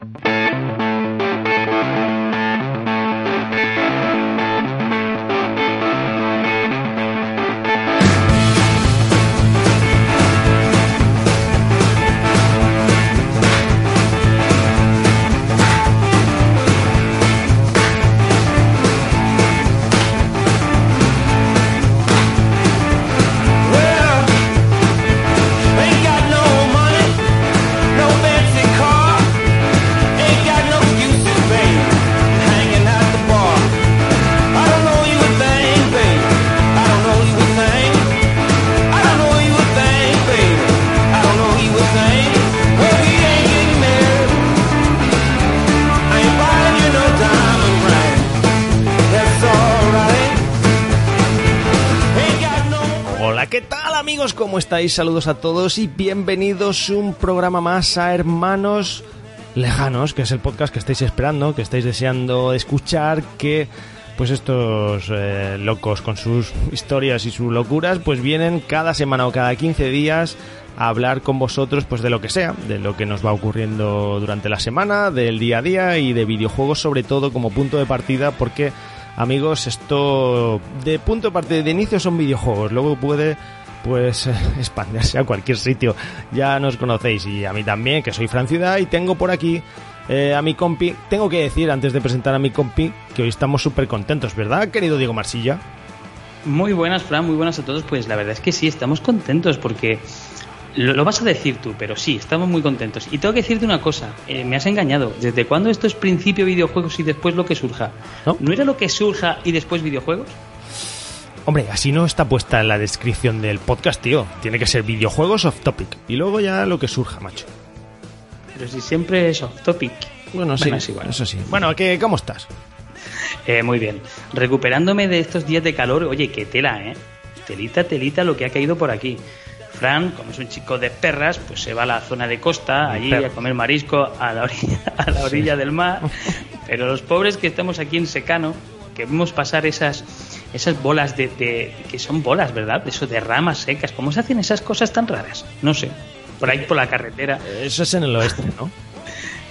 Thank you. Amigos? ¿Cómo estáis? Saludos a todos y bienvenidos un programa más a Hermanos Lejanos, que es el podcast que estáis esperando, que estáis deseando escuchar, que pues estos eh, locos con sus historias y sus locuras pues vienen cada semana o cada 15 días a hablar con vosotros pues de lo que sea, de lo que nos va ocurriendo durante la semana, del día a día y de videojuegos sobre todo como punto de partida porque amigos esto de punto de partida de inicio son videojuegos, luego puede pues eh, expandirse a cualquier sitio. Ya nos conocéis y a mí también, que soy Fran Ciudad y tengo por aquí eh, a mi compi. Tengo que decir antes de presentar a mi compi que hoy estamos súper contentos, ¿verdad, querido Diego Marsilla? Muy buenas, Fran, muy buenas a todos. Pues la verdad es que sí, estamos contentos porque lo, lo vas a decir tú, pero sí, estamos muy contentos. Y tengo que decirte una cosa, eh, me has engañado. ¿Desde cuándo esto es principio videojuegos y después lo que surja? ¿No? era lo que surja y después videojuegos? Hombre, así no está puesta en la descripción del podcast, tío. Tiene que ser videojuegos off topic. Y luego ya lo que surja, macho. Pero si siempre es off topic. Bueno, sí, es igual. eso sí. Bueno, ¿qué, ¿cómo estás? Eh, muy bien. Recuperándome de estos días de calor, oye, qué tela, ¿eh? Telita, telita lo que ha caído por aquí. Fran, como es un chico de perras, pues se va a la zona de costa, allí a comer marisco a la orilla, a la orilla del mar. Pero los pobres que estamos aquí en secano, que vemos pasar esas esas bolas de, de- que son bolas, ¿verdad? Eso de ramas secas. ¿Cómo se hacen esas cosas tan raras? No sé. Por ahí por la carretera. Eso es en el oeste, ¿no?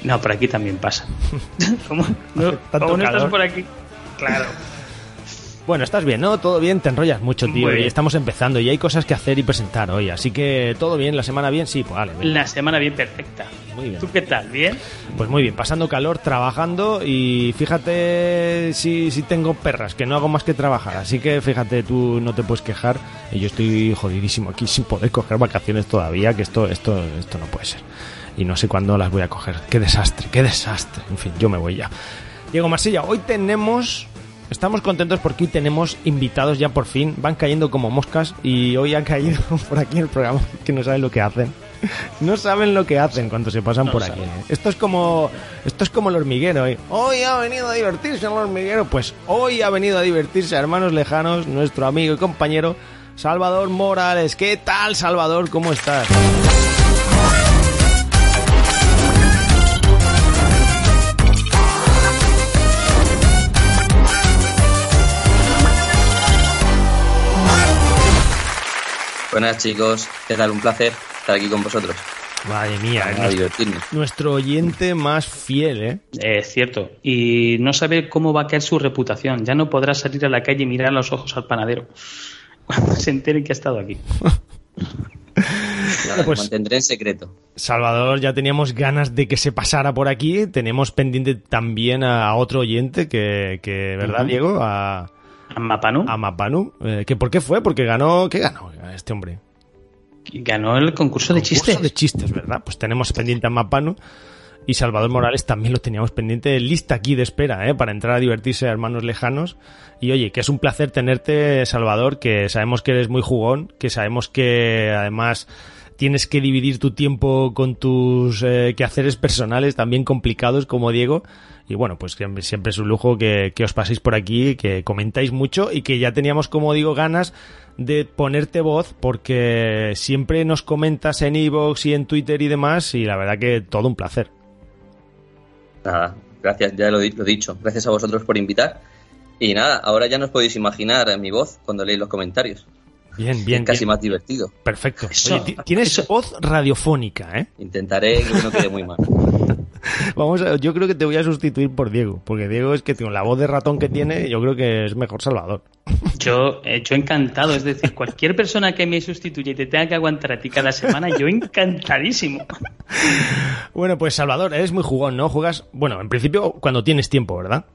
No, por aquí también pasa. ¿Cómo no, Tanto cómo no estás por aquí? Claro. Bueno, estás bien, ¿no? Todo bien, te enrollas mucho, tío. Y estamos empezando y hay cosas que hacer y presentar hoy. Así que todo bien, la semana bien, sí, pues vale. La semana bien perfecta. Muy bien. ¿Tú qué tal? ¿Bien? Pues muy bien, pasando calor, trabajando y fíjate si, si tengo perras, que no hago más que trabajar. Así que fíjate, tú no te puedes quejar. Y yo estoy jodidísimo aquí sin poder coger vacaciones todavía, que esto, esto, esto no puede ser. Y no sé cuándo las voy a coger. Qué desastre, qué desastre. En fin, yo me voy ya. Diego Marsilla, hoy tenemos... Estamos contentos porque hoy tenemos invitados ya por fin. Van cayendo como moscas y hoy han caído por aquí en el programa que no saben lo que hacen. No saben lo que hacen cuando se pasan No por aquí. ¿eh? Esto es como esto es como el hormiguero. ¿eh? Hoy ha venido a divertirse el hormiguero. Pues hoy ha venido a divertirse, hermanos lejanos, nuestro amigo y compañero Salvador Morales. ¿Qué tal, Salvador? ¿Cómo estás? Buenas chicos, ¿qué tal? Un placer estar aquí con vosotros. Madre mía, nuestro, nuestro oyente más fiel, ¿eh? Es cierto. Y no sabe cómo va a caer su reputación. Ya no podrá salir a la calle y mirar a los ojos al panadero. Cuando se entere que ha estado aquí. Nada, pues- lo mantendré en secreto. Salvador, ya teníamos ganas de que se pasara por aquí. Tenemos pendiente también a, otro oyente que, que ¿verdad. Diego? A, A Mapanu a Mapanu. Eh, ¿que ¿Por qué fue? Porque ganó... ¿Qué ganó este hombre? ganó el concurso de Concurso chistes. de chistes, ¿verdad? Pues tenemos pendiente a Mapanu. Y Salvador Morales también lo teníamos pendiente, lista aquí de espera, ¿eh? Para entrar a divertirse a hermanos lejanos. Y oye, que es un placer tenerte, Salvador, que sabemos que eres muy jugón, que sabemos que además tienes que dividir tu tiempo con tus eh, quehaceres personales también complicados como Diego. Y bueno, pues siempre, es un lujo que, os paséis por aquí, que comentáis mucho y que ya teníamos, como digo, ganas de ponerte voz porque siempre nos comentas en iVoox y en Twitter y demás y la verdad que todo un placer. Nada, gracias, ya lo he dicho. Gracias a vosotros por invitar. Y nada, ahora ya no os podéis imaginar mi voz cuando leéis los comentarios. Bien, bien. es casi bien. más divertido. Perfecto. Eso- Oye, ti- tienes eso- voz radiofónica, ¿eh? Intentaré que no quede muy mal. Vamos a- yo creo que te voy a sustituir por Diego, porque Diego es que con la voz de ratón que tiene, yo creo que es mejor Salvador. Yo, eh, yo encantado, es decir, cualquier persona que me sustituya y te tenga que aguantar a ti cada semana, yo encantadísimo. Bueno, pues Salvador, eres muy jugón, ¿no? Juegas, bueno, en principio cuando tienes tiempo, ¿verdad?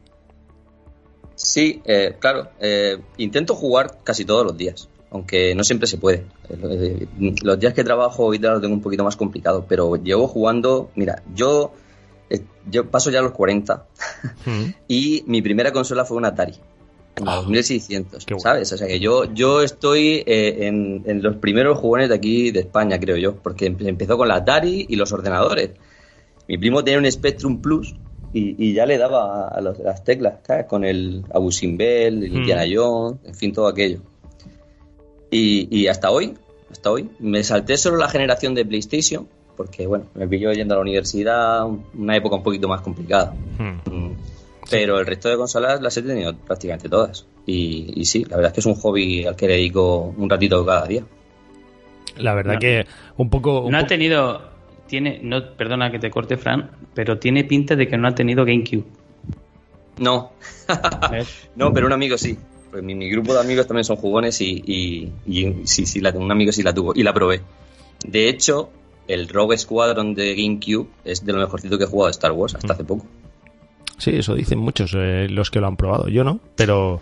Sí, eh, claro. eh, intento jugar casi todos los días, aunque no siempre se puede. Eh, Los días que trabajo y tal lo tengo un poquito más complicado, pero llevo jugando. Mira, yo, eh, yo paso ya los 40 y mi primera consola fue una Atari. En Ah, 2600, qué bueno. ¿sabes? O sea que yo, yo estoy eh, en, en los primeros jugones de aquí de España, creo yo, porque empe- empezó con la Atari y los ordenadores. Mi primo tenía un Spectrum Plus y, y ya le daba a, los- a las teclas, ¿sabes? Con el Abu Simbel, el Hmm. Indiana Jones, en fin, todo aquello. Y, y hasta hoy, hasta hoy, me salté solo la generación de PlayStation, porque bueno, me pilló yendo a la universidad, una época un poquito más complicada. Hmm. Mm. Pero el resto de consolas las he tenido prácticamente todas. Y, y sí, la verdad es que es un hobby al que le dedico un ratito cada día. La verdad No. que un poco... un No ha tenido, tiene, no, perdona que te corte, Fran, pero tiene pinta de que no ha tenido GameCube. No, no, pero un amigo sí. Pues mi, mi grupo de amigos también son jugones y, y- y sí, sí, la, un amigo sí la tuvo y la probé. De hecho, el Rogue Squadron de GameCube es de lo mejorcito que he jugado de Star Wars hasta hace poco. Sí, eso dicen muchos eh, los que lo han probado. Yo no, pero,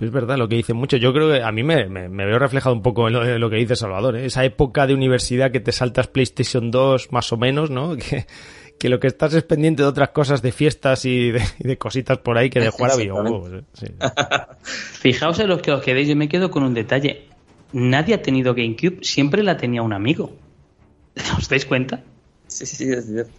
pero es verdad lo que dicen muchos. Yo creo que a mí me, me- me veo reflejado un poco en lo, en lo que dice Salvador. ¿eh? Esa época de universidad que te saltas PlayStation 2 más o menos, ¿no? Que, que lo que estás es pendiente de otras cosas, de fiestas y de, y de cositas por ahí que de jugar a videojuegos. ¿eh? Sí. Fijaos en los que os quedéis, yo me quedo con un detalle. Nadie ha tenido GameCube, siempre la tenía un amigo. ¿Os dais cuenta? Sí, sí, sí, es cierto.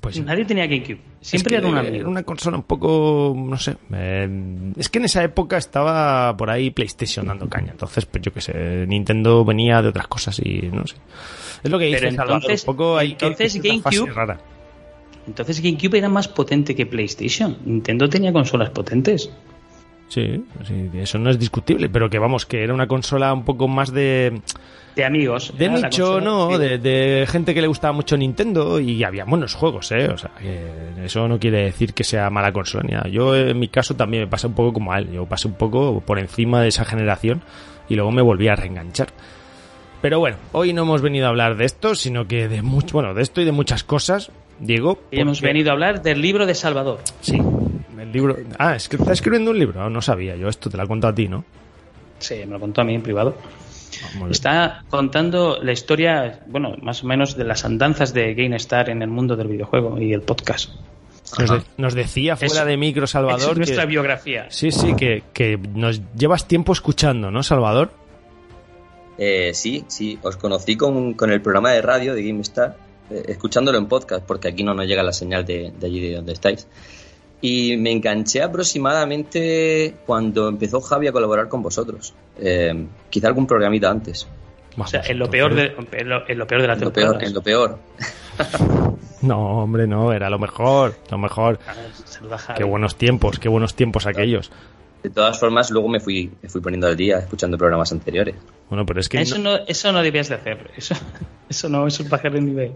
Pues sí. Nadie tenía GameCube, siempre Es que era un Era amigo. una consola un poco, no sé. eh, es que en esa época estaba por ahí PlayStation dando caña. Entonces, pues yo qué sé, Nintendo venía de otras cosas y no sé. Es lo que dice Salvador, entonces- un poco hay entonces que GameCube- rara. Entonces GameCube era más potente que PlayStation. Nintendo tenía consolas potentes. Sí, sí, eso no es discutible, pero que vamos, que era una consola un poco más de, De amigos. de nicho, ¿no? sí. De, de gente que le gustaba mucho Nintendo y había buenos juegos, ¿eh? O sea, que eso no quiere decir que sea mala consola ni nada. Yo, en mi caso, también me pasa un poco como a él. Yo pasé un poco por encima de esa generación y luego me volví a reenganchar. Pero bueno, hoy no hemos venido a hablar de esto, sino que de mucho, bueno, de esto y de muchas cosas, Diego. Hemos venido a hablar del libro de Salvador. Sí, el libro. Ah, es que está escribiendo un libro. No sabía yo esto, te lo he contado a ti, ¿no? Sí, me lo contó a mí en privado. Ah. Está contando la historia, bueno, más o menos de las andanzas de GameStar en el mundo del videojuego y el podcast. Nos, de- nos decía fuera de micro, Esa Salvador. es nuestra que- biografía. Sí, sí, que, que nos llevas tiempo escuchando, ¿no, Salvador? Eh, sí, sí, os conocí con, con el programa de radio de GameStar, eh, escuchándolo en podcast, porque aquí no nos llega la señal de, de allí de donde estáis. Y me enganché aproximadamente cuando empezó Javi a colaborar con vosotros. Eh, quizá algún programita antes. O sea, en lo, peor de, en, lo, en lo peor de la En lo temporada. peor, en lo peor. No, hombre, no, era lo mejor, lo mejor. Ah, saluda a Javi. Qué buenos tiempos, qué buenos tiempos aquellos. De todas formas, luego me fui, me fui poniendo al día escuchando programas anteriores. Bueno, pero es que... Eso no, eso no debías de hacer. Eso, eso no, eso es bajar el nivel.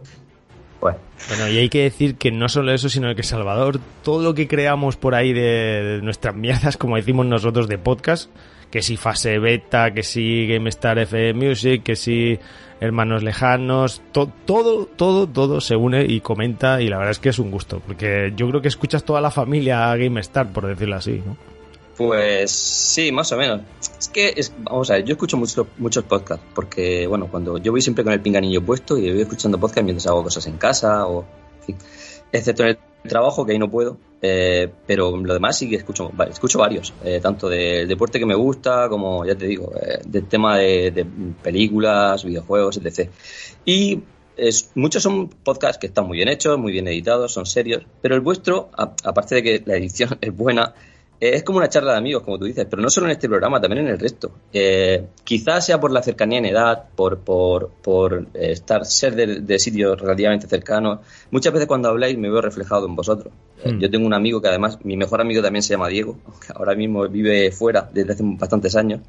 Bueno, y hay que decir que no solo eso, sino que Salvador, todo lo que creamos por ahí de, nuestras mierdas, como decimos nosotros, de podcast, que si fase beta, que si GameStar FM Music, que si hermanos lejanos, to- todo, todo, todo se une y comenta y la verdad es que es un gusto, porque yo creo que escuchas toda la familia GameStar, por decirlo así, ¿no? Pues sí, más o menos. Es que, es, vamos a ver, yo escucho muchos muchos podcasts, porque, bueno, cuando yo voy siempre con el pinganillo puesto y voy escuchando podcasts mientras hago cosas en casa o, en fin, excepto en el trabajo, que ahí no puedo, eh, pero lo demás sí que escucho, vale, escucho varios, eh, tanto del deporte que me gusta como, ya te digo, eh, del tema de, de películas, videojuegos, etc. Y es, muchos son podcasts que están muy bien hechos, muy bien editados, son serios, pero el vuestro, a- aparte de que la edición es buena, es como una charla de amigos, como tú dices, pero no solo en este programa, también en el resto. Eh, quizás sea por la cercanía en edad, por, por, por eh, estar, ser de, de sitios relativamente cercanos. Muchas veces cuando habláis me veo reflejado en vosotros. Eh, Hmm. Yo tengo un amigo que además, mi mejor amigo también se llama Diego, aunque ahora mismo vive fuera desde hace bastantes años.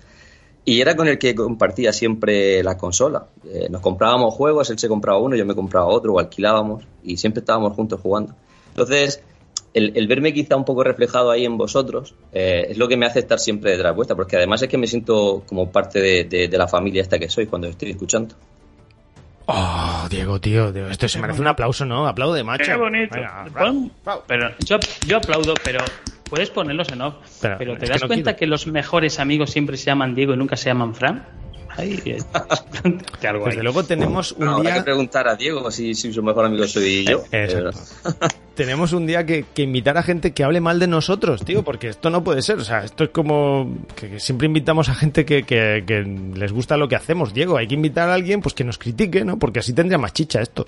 Y era con el que compartía siempre la consola. Eh, nos comprábamos juegos, él se compraba uno, yo me compraba otro, o alquilábamos, y siempre estábamos juntos jugando. Entonces, el, el verme quizá un poco reflejado ahí en vosotros eh, es lo que me hace estar siempre detrás vuestra, porque además es que me siento como parte de, de- de la familia esta que soy cuando estoy escuchando. Oh, Diego, tío, tío, esto se merece un aplauso, ¿no? Aplaude, macho. Qué bonito. Venga, Pon- bravo. pero yo, yo aplaudo, pero puedes ponerlos en off. Pero, ¿te que das no cuenta quiero. que los mejores amigos siempre se llaman Diego y nunca se llaman Fran? Ay, eh, Desde luego tenemos un Habrá que día... preguntar a Diego si, si su mejor amigo soy yo. Eh, exacto. Tenemos un día que, que invitar a gente que hable mal de nosotros, tío, porque esto no puede ser. O sea, esto es como que, que siempre invitamos a gente que, que- que les gusta lo que hacemos, Diego. Hay que invitar a alguien pues que nos critique, ¿no? Porque así tendría más chicha esto.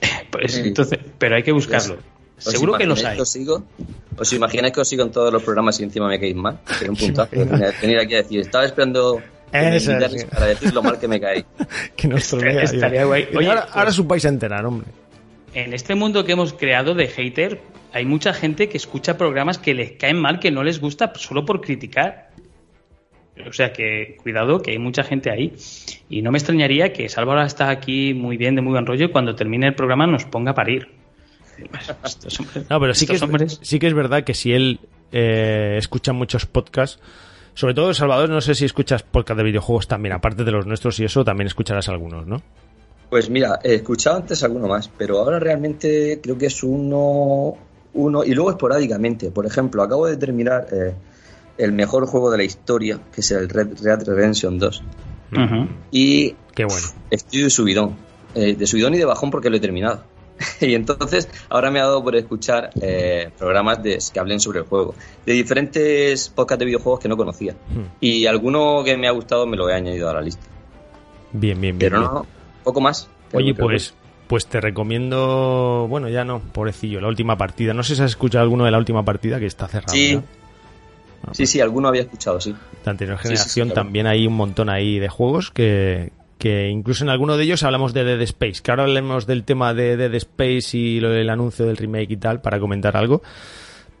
Pues, entonces, pero hay que buscarlo. ¿Os Seguro que los imagináis hay. que os sigo? ¿Os imagináis que os sigo en todos los programas y encima me caéis mal? Sería un puntazo. Venir aquí a decir, estaba esperando Eso, sí. para decir lo mal que me caéis. Que nos trolea, tío. estaría guay. Y Oye, ahora, pues- ahora os vais a enterar, hombre. En este mundo que hemos creado de hater, hay mucha gente que escucha programas que les caen mal, que no les gusta solo por criticar. O sea que cuidado, que hay mucha gente ahí. Y no me extrañaría que Salva ahora está aquí muy bien, de muy buen rollo, y cuando termine el programa nos ponga a parir. Estos hombres, No, pero sí que, es, hombres- sí que es verdad que si él eh, escucha muchos podcasts, sobre todo Salvador, no sé si escuchas podcast de videojuegos también, aparte de los nuestros y eso, también escucharás algunos, ¿no? Pues mira, he escuchado antes alguno más, pero ahora realmente creo que es uno, uno y luego esporádicamente. Por ejemplo, acabo de terminar eh, el mejor juego de la historia, que es el Red Dead Redemption 2. Ujú. Y Qué bueno. estoy de subidón, eh, de subidón y de bajón porque lo he terminado. y entonces ahora me ha dado por escuchar eh, programas de, que hablen sobre el juego, de diferentes podcasts de videojuegos que no conocía. Hmm. Y alguno que me ha gustado me lo he añadido a la lista. Bien, bien, bien. Pero bien. Poco más. Oye, pues, pues te recomiendo, bueno, ya no, pobrecillo, la última partida. No sé si has escuchado alguno de la última partida que está cerrado. Sí. ¿no? Ah, Sí, sí, alguno había escuchado, sí. La anterior Sí, sí, generación sí, también hay un montón ahí de juegos que, que incluso en alguno de ellos hablamos de Dead Space. Que ahora hablemos del tema de Dead Space y lo del anuncio del remake y tal para comentar algo.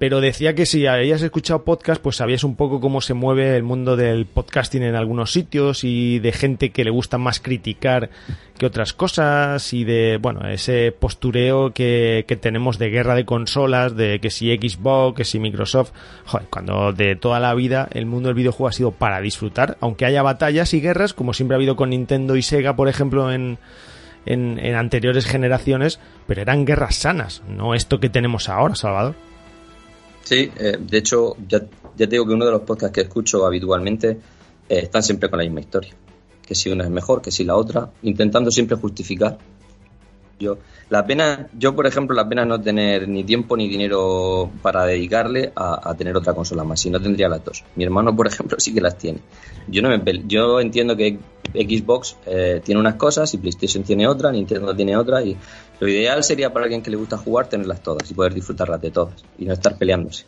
Pero decía que si habías escuchado podcast, pues sabías un poco cómo se mueve el mundo del podcasting en algunos sitios y de gente que le gusta más criticar que otras cosas y de, bueno, ese postureo que, que tenemos de guerra de consolas, de que si Xbox, que si Microsoft, joder, cuando de toda la vida el mundo del videojuego ha sido para disfrutar, aunque haya batallas y guerras, como siempre ha habido con Nintendo y Sega, por ejemplo, en, en, en anteriores generaciones, pero eran guerras sanas, no esto que tenemos ahora, Salvador. Sí, eh, de hecho, ya, te digo que uno de los podcasts que escucho habitualmente eh, están siempre con la misma historia. Que si una es mejor, que si la otra, intentando siempre justificar. Yo, la pena, yo por ejemplo, la pena no tener ni tiempo ni dinero para dedicarle a, a tener otra consola más, si no tendría las dos. Mi hermano, por ejemplo, sí que las tiene. Yo no me yo entiendo que Xbox eh, tiene unas cosas y PlayStation tiene otra, Nintendo tiene otra y lo ideal sería para alguien que le gusta jugar tenerlas todas y poder disfrutarlas de todas y no estar peleándose.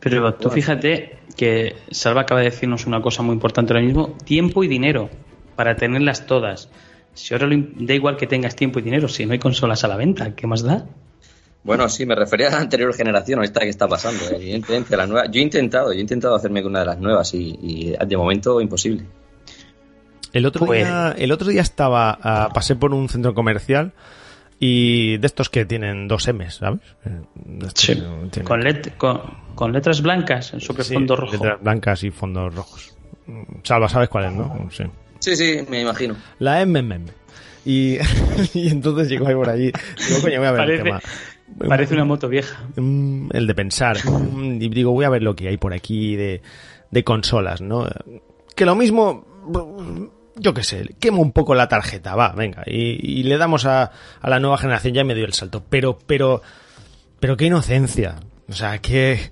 Pero tú fíjate que Salva acaba de decirnos una cosa muy importante ahora mismo, tiempo y dinero para tenerlas todas. Si ahora lo da igual que tengas tiempo y dinero, si no hay consolas a la venta, ¿qué más da? Bueno, sí, me refería a la anterior generación, a esta que está pasando. eh, Evidentemente, la nueva. Yo he intentado, yo he intentado hacerme con una de las nuevas y, y de momento imposible. El otro Pues- día, el otro día estaba, ah, pasé por un centro comercial y de estos que tienen dos M's, ¿sabes? Eh, tienen- Con, let- con, con letras blancas sobre Sí, fondo rojo. letras blancas y fondos rojos. Salva, ¿sabes cuál es, no? Sí. Sí, sí, me imagino. La MMM. Y, y entonces llegó ahí por allí. Digo, coño, voy a ver el Parece, tema. parece una moto vieja. Mm, el de pensar. Mm, Y digo, voy a ver lo que hay por aquí de, de consolas, ¿no? Que lo mismo, yo qué sé, quemo un poco la tarjeta, va, venga, y, y le damos a, a la nueva generación, ya me dio el salto. Pero, pero, pero qué inocencia. O sea, qué,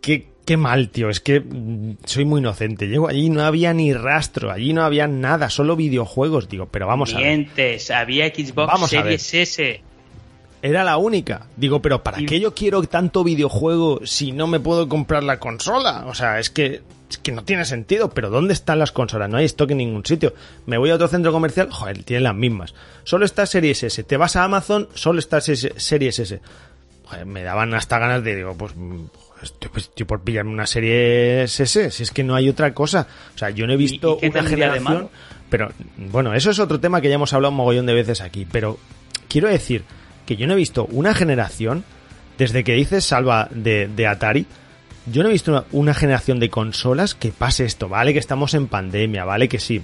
qué, qué mal, tío. Es que mm, soy muy inocente. Llego allí, no había ni rastro, allí no había nada, solo videojuegos, digo, pero vamos a ver. Había Xbox Vamos. Series S. Era la única. Digo, pero ¿para Y- qué yo quiero tanto videojuego si no me puedo comprar la consola? O sea, es que, es que no tiene sentido. Pero ¿dónde están las consolas? No hay stock en ningún sitio. Me voy a otro centro comercial, joder, tienen las mismas. Solo está Series S. Te vas a Amazon, solo está Series S. Joder, me daban hasta ganas de, digo, pues, mm, estoy, pues, estoy por pillarme una serie SS, si es que no hay otra cosa. O sea, yo no he visto y una generación. Pero, bueno, eso es otro tema que ya hemos hablado un mogollón de veces aquí. Pero quiero decir que yo no he visto una generación, desde que dices Salva de, de Atari, yo no he visto una, una generación de consolas que pase esto. Vale que estamos en pandemia, vale que sí.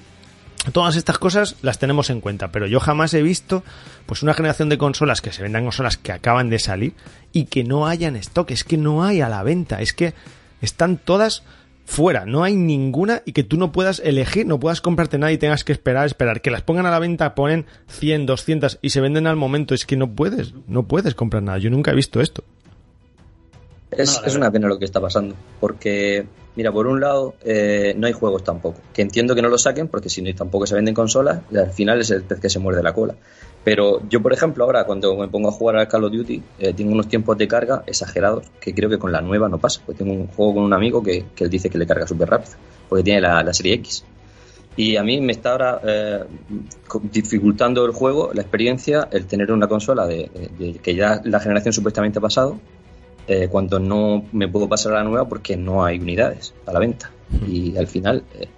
Todas estas cosas las tenemos en cuenta, pero yo jamás he visto pues una generación de consolas que se vendan consolas que acaban de salir y que no hayan stock, es que no hay a la venta, es que están todas fuera, no hay ninguna y que tú no puedas elegir, no puedas comprarte nada y tengas que esperar, esperar, que las pongan a la venta, ponen 100, 200 y se venden al momento, es que no puedes, no puedes comprar nada, yo nunca he visto esto. Es, No, la es una pena lo que está pasando, porque, mira, por un lado, eh, no hay juegos tampoco, que entiendo que no lo saquen, porque si no tampoco se venden consolas, al final es el pez que se muerde la cola. Pero yo, por ejemplo, ahora cuando me pongo a jugar al Call of Duty, eh, tengo unos tiempos de carga exagerados, que creo que con la nueva no pasa, porque tengo un juego con un amigo que, que él dice que le carga súper rápido, porque tiene la, la serie X. Y a mí me está ahora eh, dificultando el juego, la experiencia, el tener una consola de, de- de que ya la generación supuestamente ha pasado, eh, cuando no me puedo pasar a la nueva porque no hay unidades a la venta. Y al final eh,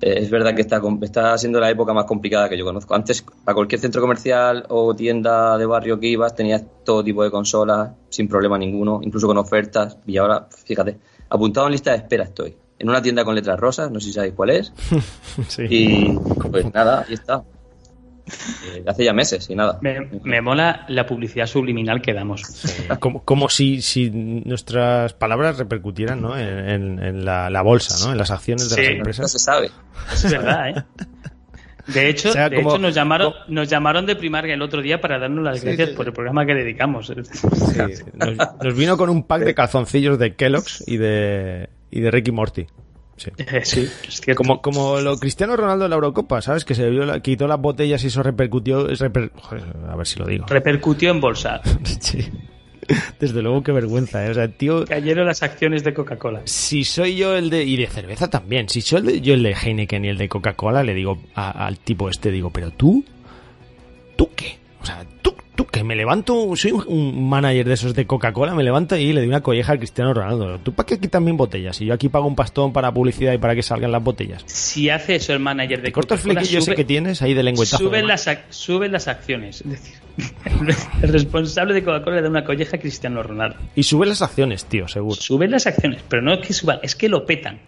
eh, es verdad que está, está siendo la época más complicada que yo conozco. Antes, a cualquier centro comercial o tienda de barrio que ibas, tenías todo tipo de consolas sin problema ninguno, incluso con ofertas. Y ahora, fíjate, apuntado en lista de espera estoy. En una tienda con letras rosas, no sé si sabéis cuál es. Sí. Y pues nada, ahí está. Eh, hace ya meses y nada. Me, me mola la publicidad subliminal que damos. Como, como si, si nuestras palabras repercutieran ¿no? en, en- en la, la bolsa, ¿no? en las acciones de Sí. las No empresas. se sabe. Es verdad, ¿eh? De hecho, O sea, de como- hecho nos llamaron, nos llamaron de Primarga el otro día para darnos las gracias por el programa que dedicamos. Sí, nos, nos vino con un pack de calzoncillos de Kellogg's y de, y de Ricky Morty. Sí. Eh, sí, es cierto. Como, como lo Cristiano Ronaldo en la Eurocopa, ¿sabes? Que se la- quitó las botellas y eso repercutió. es reper- joder, a ver si lo digo. repercutió en bolsa. Sí. Desde luego, qué vergüenza, ¿eh? O sea, tío, Cayeron las acciones de Coca-Cola. si soy yo el de. Y de cerveza también. Si soy el de- yo el de Heineken y el de Coca-Cola, le digo a- al tipo este, digo, pero tú. ¿Tú qué? O sea, tú, tú que me levanto. Soy un, manager de esos de Coca-Cola, me levanto y le doy una colleja al Cristiano Ronaldo. ¿Tú para qué quitas mis botellas? Y yo aquí pago un pastón para publicidad y para que salgan las botellas. Si hace eso el manager de el Coca-Cola, flequillo ese sube- que tienes ahí de lengüetazo. Suben las, suben las acciones. Es decir, el responsable de Coca-Cola le da una colleja a Cristiano Ronaldo. Y sube las acciones, tío, seguro. Suben las acciones, pero no es que suban, es que lo petan.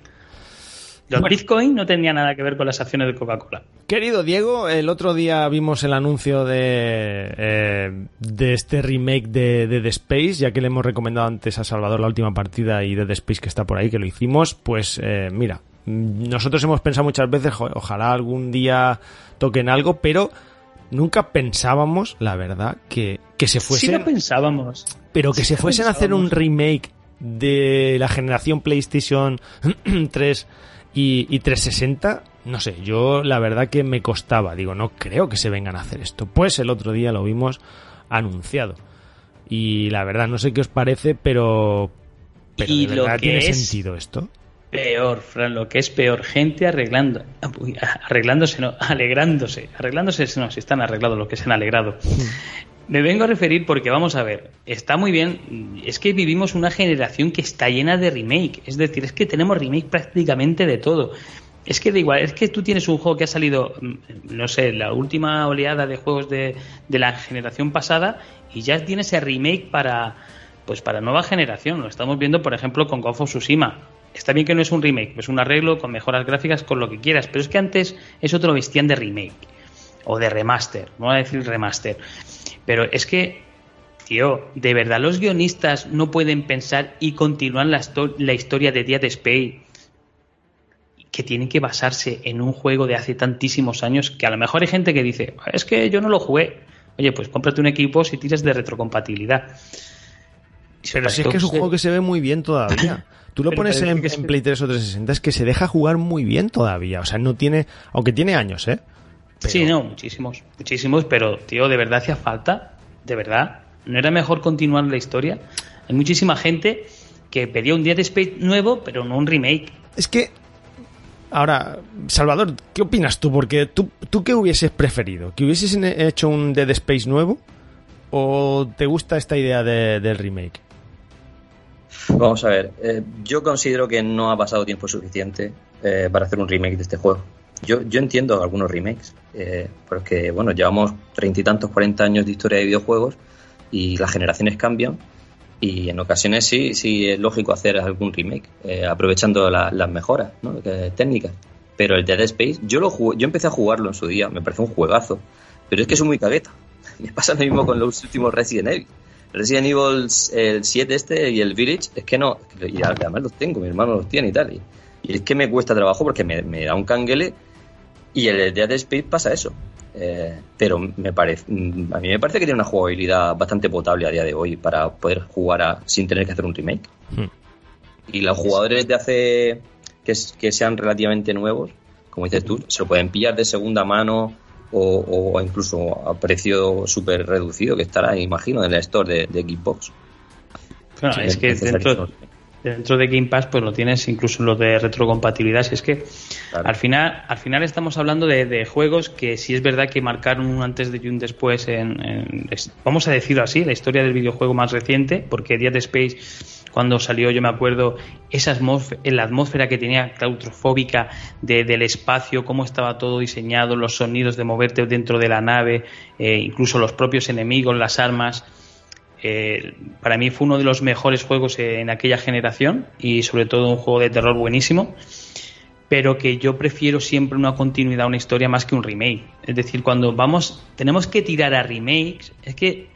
Los Bitcoin no tenían nada que ver con las acciones de Coca-Cola. Querido Diego, el otro día vimos el anuncio de, eh, de este remake de, de The Space, ya que le hemos recomendado antes a Salvador la última partida y de The Space que está por ahí, que lo hicimos. Pues eh, mira, nosotros hemos pensado muchas veces, "Jo, ojalá algún día toquen algo, pero nunca pensábamos, la verdad, que, que se fuesen, no pensábamos. pero que sí se lo fuesen a hacer un remake de la generación PlayStation 3 y, y 360, no sé, yo la verdad que me costaba, digo, no creo que se vengan a hacer esto. Pues el otro día lo vimos anunciado. Y la verdad, no sé qué os parece, pero... Pero Y de lo que tiene es- sentido esto. Peor, Fran, lo que es peor, gente arreglando, arreglándose, no, alegrándose, arreglándose, no, si están arreglados los que se han alegrado. Me vengo a referir porque vamos a ver, está muy bien, es que vivimos una generación que está llena de remake, es decir, es que tenemos remake prácticamente de todo. Es que da igual, es que tú tienes un juego que ha salido, mm, no sé, la última oleada de juegos de, de la generación pasada y ya tiene ese remake para, pues para nueva generación. Lo estamos viendo, por ejemplo, con Ghost of Tsushima. Está bien que no es un remake, es un arreglo con mejoras gráficas, con lo que quieras, pero es que antes eso te lo vestían de remake o de remaster, no voy a decir remaster. Pero es que, tío, de verdad los guionistas no pueden pensar y continuar la, histo- la historia de Dead Space que tienen que basarse en un juego de hace tantísimos años que a lo mejor hay gente que dice, es que yo no lo jugué. Oye, pues cómprate un equipo si tiras de retrocompatibilidad. Pero si es que es un juego que se ve muy bien todavía. Tú lo Pero pones en, en Play 3 o 360, es que se deja jugar muy bien todavía. O sea, no tiene. Aunque tiene años, ¿eh? Sí, no, muchísimos, muchísimos, pero tío, de verdad hacía falta, de verdad. ¿No era mejor continuar la historia? Hay muchísima gente que pedía un Dead Space nuevo, pero no un remake. Es que. Ahora, Salvador, ¿qué opinas tú? Porque tú, ¿tú qué hubieses preferido? ¿Que hubieses hecho un Dead Space nuevo? ¿O te gusta esta idea de- del remake? Vamos a ver, eh, yo considero que no ha pasado tiempo suficiente eh, para hacer un remake de este juego. Yo, yo entiendo algunos remakes, eh, porque bueno, llevamos treinta y tantos, cuarenta años de historia de videojuegos y las generaciones cambian y en ocasiones sí, sí es lógico hacer algún remake, eh, aprovechando la- las mejoras ¿no? que- técnicas. Pero el Dead Space, yo lo jugué- yo empecé a jugarlo en su día, me parece un juegazo, pero es que es muy cagueta. Me pasa lo mismo con los últimos Resident Evil. Resident Evil el 7 este y el Village, es que no, y además los tengo, mi hermano los tiene y tal. Y, y es que me cuesta trabajo porque me, me da un canguele y el Dead Space pasa eso. Eh, pero me parece, mm, a mí me parece que tiene una jugabilidad bastante potable a día de hoy para poder jugar a- sin tener que hacer un remake. Hmm. Y los jugadores de hace que, sean relativamente nuevos, como dices tú, se lo pueden pillar de segunda mano o, o incluso a precio súper reducido que estará, imagino, en el store de, de Xbox. Claro, Sí, es que dentro, dentro de Game Pass pues lo tienes incluso lo de retrocompatibilidad. Si es que Claro. al final al final estamos hablando de, de juegos que sí es verdad que marcaron un antes y un después en, en- vamos a decirlo así, la historia del videojuego más reciente, porque Dead Space cuando salió yo me acuerdo esa atmósfera, la atmósfera que tenía claustrofóbica de- del espacio, cómo estaba todo diseñado, los sonidos de moverte dentro de la nave, eh, incluso los propios enemigos, las armas. Eh, para mí fue uno de los mejores juegos en aquella generación y sobre todo un juego de terror buenísimo pero que yo prefiero siempre una continuidad, una historia más que un remake. Es decir, cuando vamos, tenemos que tirar a remakes, es que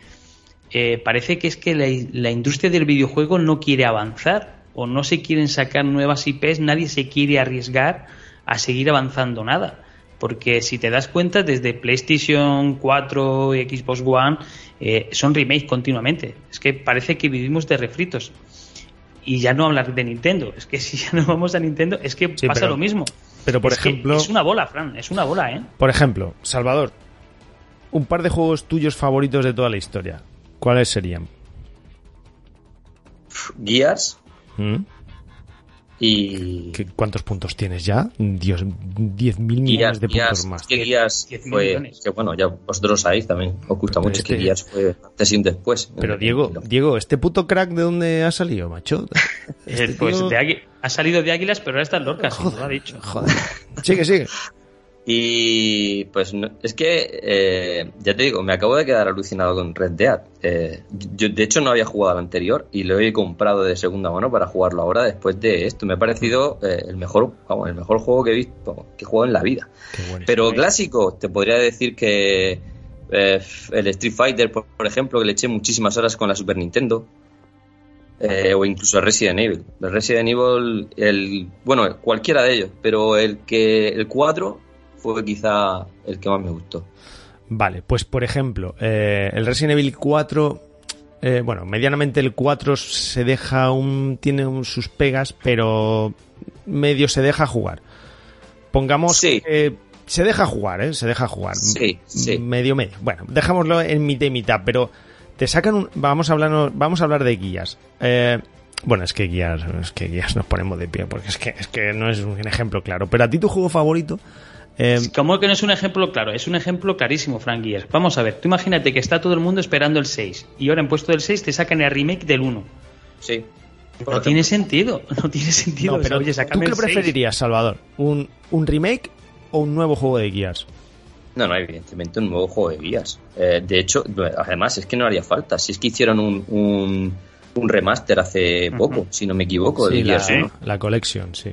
eh, parece que es que la, la industria del videojuego no quiere avanzar o no se quieren sacar nuevas IPs, nadie se quiere arriesgar a seguir avanzando nada. Porque si te das cuenta, desde PlayStation 4 y Xbox One eh, son remakes continuamente. Es que parece que vivimos de refritos. Y ya no hablar de Nintendo. Es que si ya no vamos a Nintendo, es que Sí, pasa pero- lo mismo. pero, por Es ejemplo- Es una bola, Fran. Es una bola, ¿eh? Por ejemplo, Salvador, un par de juegos tuyos favoritos de toda la historia. ¿Cuáles serían? Gears ¿Mm? Y. ¿Qué- ¿Cuántos puntos tienes ya? Dios, 10.000 millones Gears, de puntos más. que 10.000 fue, millones. que bueno, ya vosotros sabéis también, os gusta Pero mucho es que Gears fue antes y un después. Pero Diego, Diego, ¿este puto crack de dónde ha salido, macho? Este Eh, pues tío- de ha salido de Águilas, pero ahora está en Lorca, sí, lo ha dicho. Joder. Sigue, sigue. Y pues no- es que, eh, ya te digo, me acabo de quedar alucinado con Red Dead. Eh, yo de hecho no había jugado al anterior y lo he comprado de segunda mano para jugarlo ahora después de esto. Me ha parecido eh, el mejor, vamos, el mejor juego que he visto, que he jugado en la vida. Pero clásico, te podría decir que eh, el Street Fighter, por, por ejemplo, que le eché muchísimas horas con la Super Nintendo. Eh, o incluso Resident Evil. El Resident Evil, el, bueno, cualquiera de ellos, pero el que el 4 fue quizá el que más me gustó. Vale, pues por ejemplo, eh, el Resident Evil 4, eh, bueno, medianamente el 4 se deja un, tiene un- sus pegas, pero medio se deja jugar. Pongamos Sí. que se deja jugar, ¿eh? Se deja jugar. Sí, sí. Medio medio. Bueno, dejámoslo en mitad y mitad, pero te sacan un, vamos a hablar, vamos a hablar de guías. Eh, bueno, es que guías, es que guías nos ponemos de pie, porque es que, es que no es un ejemplo claro. Pero a ti tu juego favorito, eh, Como que no es un ejemplo claro, es un ejemplo clarísimo, Frank Gears. Vamos a ver, tú imagínate que está todo el mundo esperando el 6 y ahora en puesto del 6 te sacan el remake del 1. Sí. Por No tiene sentido, no tiene sentido. No, pero Oye, ¿tú qué el 6. preferirías, Salvador? ¿Un, ¿Un remake o un nuevo juego de guías? No, no, evidentemente un nuevo juego de guías. Eh, de hecho, además es que no haría falta. Si es que hicieron un, un, un remaster hace poco, si no me equivoco, de Sí, la, Gears 1. la collection, sí.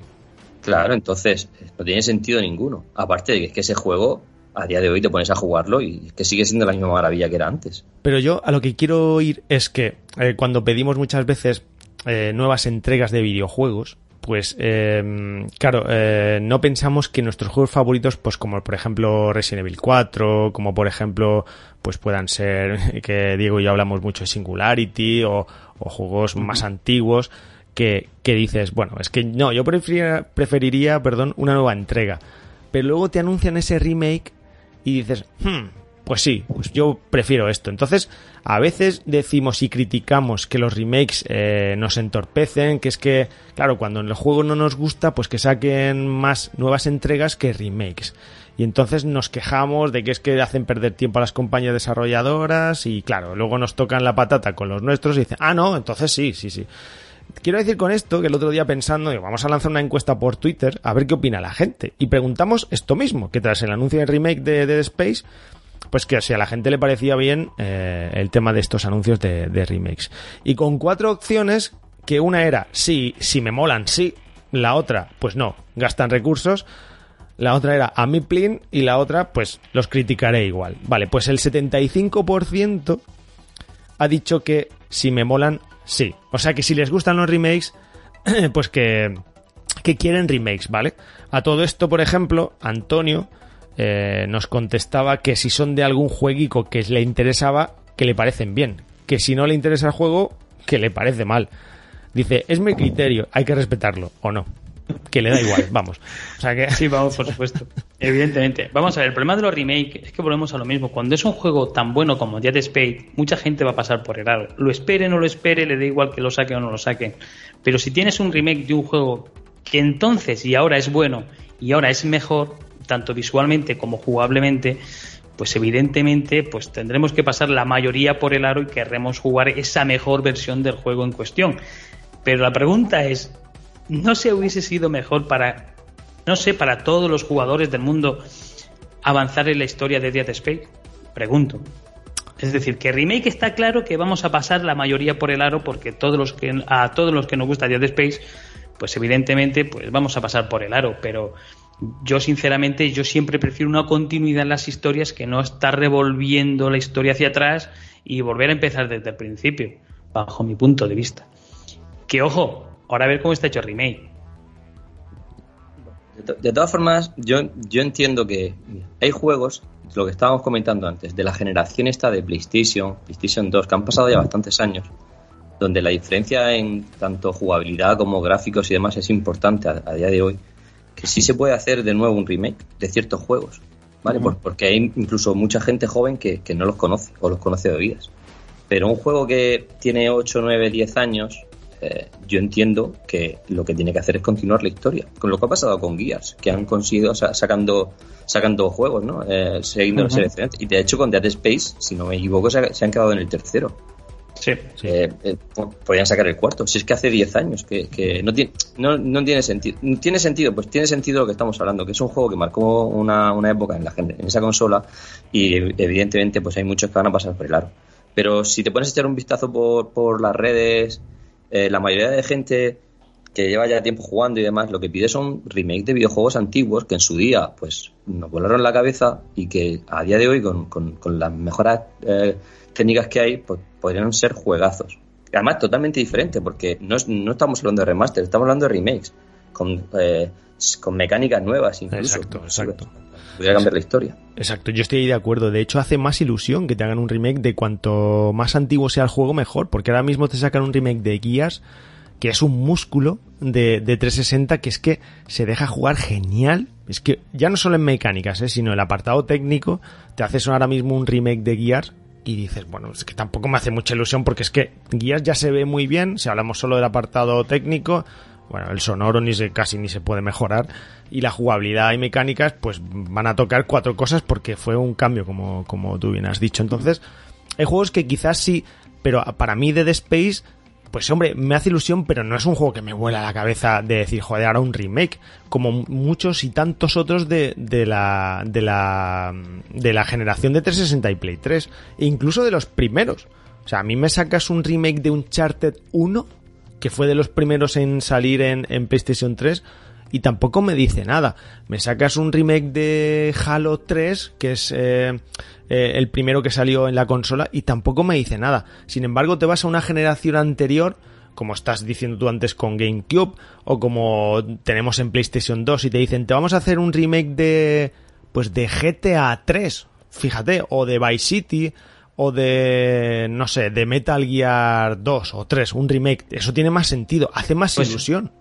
Claro, entonces no tiene sentido ninguno. Aparte de que es que ese juego, a día de hoy te pones a jugarlo y que sigue siendo la misma maravilla que era antes. Pero yo a lo que quiero ir es que eh, cuando pedimos muchas veces eh, nuevas entregas de videojuegos, pues eh, claro, eh, no pensamos que nuestros juegos favoritos, pues como por ejemplo Resident Evil 4, como por ejemplo, pues puedan ser, que Diego y yo hablamos mucho de Singularity, o, o juegos más antiguos que, que dices, bueno, es que no, yo preferiría, preferiría, perdón, una nueva entrega. Pero luego te anuncian ese remake y dices, hmm, pues sí, pues yo prefiero esto. Entonces, a veces decimos y criticamos que los remakes eh, nos entorpecen, que es que, claro, cuando en el juego no nos gusta, pues que saquen más nuevas entregas que remakes. Y entonces nos quejamos de que es que hacen perder tiempo a las compañías desarrolladoras y, claro, luego nos tocan la patata con los nuestros y dicen, ah, no, entonces sí, sí, sí. Quiero decir con esto que el otro día pensando, digo, vamos a lanzar una encuesta por Twitter a ver qué opina la gente. Y preguntamos esto mismo, que tras el anuncio del remake de Dead Space, pues que si a la gente le parecía bien eh, el tema de estos anuncios de, remakes. Y con cuatro opciones, que una era, sí, si me molan, sí. La otra, pues no, gastan recursos. La otra era a mi plin y la otra, pues los criticaré igual. Vale, pues el 75% ha dicho que si me molan, sí. O sea que si les gustan los remakes, pues que, que quieren remakes, ¿vale? A todo esto, por ejemplo, Antonio eh, nos contestaba que si son de algún jueguico que le interesaba, que le parecen bien. Que si no le interesa el juego, que le parece mal. Dice, es mi criterio, hay que respetarlo, o no. Que le da igual, vamos. O sea que... Sí, vamos, por supuesto. Evidentemente. Vamos a ver, el problema de los remakes es que volvemos a lo mismo. Cuando es un juego tan bueno como Dead Space, mucha gente va a pasar por el aro. Lo espere o no lo espere, le da igual que lo saque o no lo saque. Pero si tienes un remake de un juego que entonces y ahora es bueno y ahora es mejor, tanto visualmente como jugablemente, pues evidentemente pues tendremos que pasar la mayoría por el aro y querremos jugar esa mejor versión del juego en cuestión. Pero la pregunta es, ¿no se hubiese sido mejor para, no sé, para todos los jugadores del mundo avanzar en la historia de Dead Space? Pregunto. Es decir, que remake está claro que vamos a pasar la mayoría por el aro porque todos los que a todos los que nos gusta Dead Space, pues evidentemente pues vamos a pasar por el aro, pero yo sinceramente yo siempre prefiero una continuidad en las historias que no estar revolviendo la historia hacia atrás y volver a empezar desde el principio, bajo mi punto de vista. Que ojo, ahora a ver cómo está hecho el remake. De, to- de todas formas, yo, yo entiendo que hay juegos, lo que estábamos comentando antes, de la generación esta de PlayStation, PlayStation 2, que han pasado ya bastantes años, donde la diferencia en tanto jugabilidad como gráficos y demás es importante a, a día de hoy, que sí se puede hacer de nuevo un remake de ciertos juegos, ¿vale? Por- porque hay incluso mucha gente joven que, que no los conoce o los conoce de oídas. Pero un juego que tiene 8, 9, 10 años, eh, yo entiendo que lo que tiene que hacer es continuar la historia. Con lo que ha pasado con Gears, que han conseguido sa- sacando sacando juegos, ¿no? Eh, siguiendo Ujú. selecciones. Y de hecho con Dead Space, si no me equivoco, se, ha- se han quedado en el tercero. Sí. Sí. Eh, eh, po- podrían sacar el cuarto. Si es que hace 10 años que, que no, tiene, no, no tiene sentido. ¿Tiene sentido? Pues tiene sentido lo que estamos hablando, que es un juego que marcó una, una época en, la, gen- en esa consola y ev- evidentemente pues hay muchos que van a pasar por el aro. Pero si te pones a echar un vistazo por, por las redes, eh, la mayoría de gente que lleva ya tiempo jugando y demás, lo que pide son remake de videojuegos antiguos que en su día pues nos volaron la cabeza y que a día de hoy con, con- las mejoras eh, técnicas que hay pues podrían ser juegazos. Además totalmente diferente porque no, es- no estamos hablando de remaster, estamos hablando de remakes con, eh, con mecánicas nuevas incluso. Exacto, exacto. Podría cambiar la historia. Exacto, yo estoy ahí de acuerdo. De hecho, hace más ilusión que te hagan un remake de cuanto más antiguo sea el juego, mejor. Porque ahora mismo te sacan un remake de Guías, que es un músculo de, de 360 que es que se deja jugar genial. Es que ya no solo en mecánicas, ¿eh? sino el apartado técnico, te haces ahora mismo un remake de Guías y dices, bueno, es que tampoco me hace mucha ilusión porque es que Guías ya se ve muy bien, si hablamos solo del apartado técnico, bueno, el sonoro ni se, casi ni se puede mejorar y la jugabilidad y mecánicas pues van a tocar cuatro cosas porque fue un cambio como, como tú bien has dicho. Entonces, hay juegos que quizás sí, pero para mí Dead Space, pues hombre, me hace ilusión, pero no es un juego que me vuela la cabeza de decir, joder, ahora un remake, como muchos y tantos otros de, de la, de la, de la generación de 360 y Play 3, e incluso de los primeros. O sea, a mí me sacas un remake de Uncharted 1, que fue de los primeros en salir en, PlayStation 3, y tampoco me dice nada. Me sacas un remake de Halo 3, que es eh, eh, el primero que salió en la consola, y tampoco me dice nada. Sin embargo, te vas a una generación anterior, como estás diciendo tú antes con GameCube, o como tenemos en PlayStation 2, y te dicen, te vamos a hacer un remake de, pues de GTA 3, fíjate, o de Vice City, o de, no sé, de Metal Gear 2 o 3, un remake, eso tiene más sentido, hace más Pues- ilusión.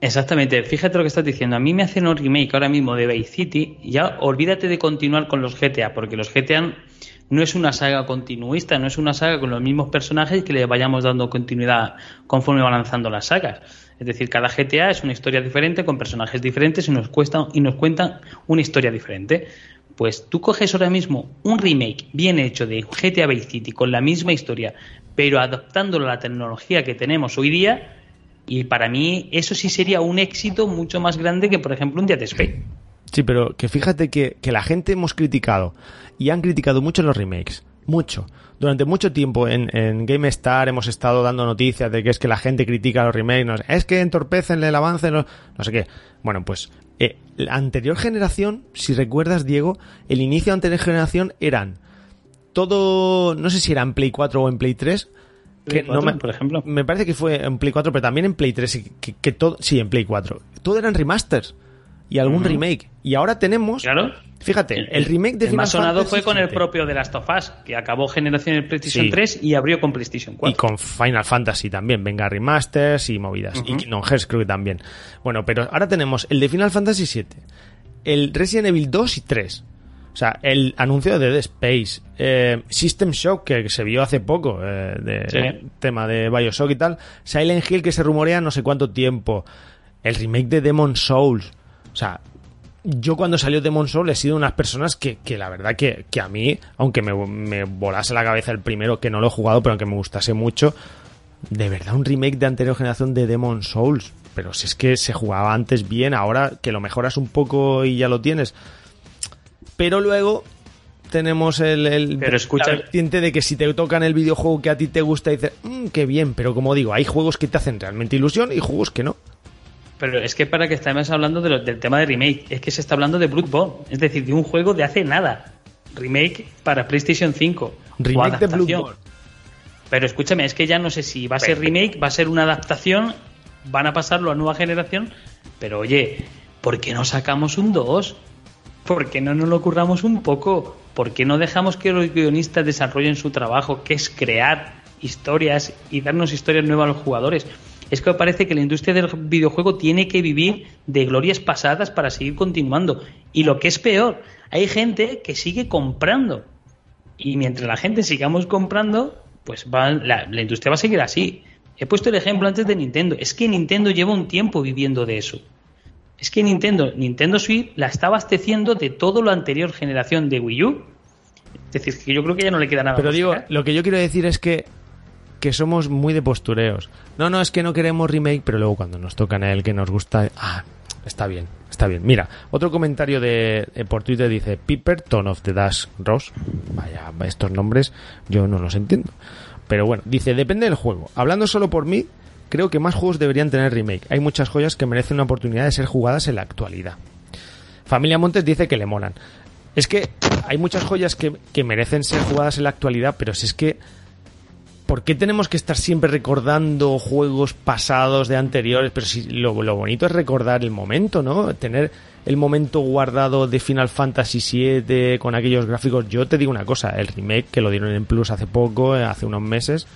Exactamente, fíjate lo que estás diciendo. A mí me hacen un remake ahora mismo de Vice City. Ya olvídate de continuar con los GTA, porque los GTA no es una saga continuista, no es una saga con los mismos personajes que le vayamos dando continuidad conforme van lanzando las sagas. Es decir, cada GTA es una historia diferente, con personajes diferentes y nos, cuesta, y nos cuentan una historia diferente. Pues tú coges ahora mismo un remake bien hecho de GTA Vice City con la misma historia, pero adaptándolo a la tecnología que tenemos hoy día, y para mí eso sí sería un éxito mucho más grande que, por ejemplo, un Dead Space. Sí, pero que fíjate que, que la gente hemos criticado y han criticado mucho los remakes. Mucho. Durante mucho tiempo en, en GameStar hemos estado dando noticias de que es que la gente critica los remakes, no sé, es que entorpecen el avance, no, no sé qué. Bueno, pues eh, la anterior generación, si recuerdas, Diego, el inicio de anterior generación eran todo, no sé si era en Play 4 o en Play 3, que Play no 4, me, por ejemplo. me parece que fue en Play 4, pero también en Play 3, y que, que todo, sí, en Play 4. Todo eran remasters y algún remake. Y ahora tenemos, Claro. fíjate, el, remake de el Final más sonado Fantasy fue con el propio de Last of Us, que acabó generación en PlayStation Sí. 3 y abrió con PlayStation 4. Y con Final Fantasy también, venga remasters y movidas. Y Kingdom Hearts creo que también. Bueno, pero ahora tenemos el de Final Fantasy VII, el Resident Evil 2 y 3. O sea, el anuncio de Dead Space, eh, System Shock que se vio hace poco, eh, de Sí. tema de Bioshock y tal, Silent Hill que se rumorea no sé cuánto tiempo, el remake de Demon Souls. O sea, yo cuando salió Demon Souls he sido unas personas que, que la verdad que, que a mí, aunque me, me volase la cabeza el primero, que no lo he jugado, pero aunque me gustase mucho, de verdad un remake de anterior generación de Demon Souls. Pero si es que se jugaba antes bien, ahora que lo mejoras un poco y ya lo tienes. Pero luego tenemos el, el Pero escucha- vertiente de que si te tocan el videojuego que a ti te gusta, dices, "Mm, qué bien, pero como digo, hay juegos que te hacen realmente ilusión y juegos que no. Pero es que para que estemos hablando de lo- del tema de remake, es que se está hablando de Bloodborne, es decir, de un juego de hace nada. Remake para PlayStation 5. o Remake de adaptación. Bloodborne. Pero escúchame, es que ya no sé si va a ser remake, va a ser una adaptación, van a pasarlo a nueva generación, pero oye, ¿por qué no sacamos un 2? ¿Por qué no nos lo curramos un poco? ¿Por qué no dejamos que los guionistas desarrollen su trabajo, que es crear historias y darnos historias nuevas a los jugadores? Es que parece que la industria del videojuego tiene que vivir de glorias pasadas para seguir continuando. Y lo que es peor, hay gente que sigue comprando. Y mientras la gente sigamos comprando, pues va, la, la industria va a seguir así. He puesto el ejemplo antes de Nintendo. Es que Nintendo lleva un tiempo viviendo de eso. Es que Nintendo, Nintendo Switch la está abasteciendo de todo lo anterior generación de Wii U. Es decir, que yo creo que ya no le queda nada. Pero por digo, sacar. lo que yo quiero decir es que, que somos muy de postureos. No, no, es que no queremos remake, pero luego cuando nos tocan el que nos gusta, ah, está bien, está bien. Mira, otro comentario de, eh, por Twitter dice Piper, Tone of the Dash Rose. Vaya, estos nombres yo no los entiendo. Pero bueno, dice, depende del juego. Hablando solo por mí, creo que más juegos deberían tener remake. Hay muchas joyas que merecen una oportunidad de ser jugadas en la actualidad. Familia Montes dice que le molan. Es que hay muchas joyas que, que merecen ser jugadas en la actualidad, pero si es que. ¿Por qué tenemos que estar siempre recordando juegos pasados de anteriores? Pero si lo, bonito es recordar el momento, ¿no? Tener el momento guardado de Final Fantasy VII con aquellos gráficos. Yo te digo una cosa, el remake que lo dieron en Plus hace poco, eh, hace unos meses,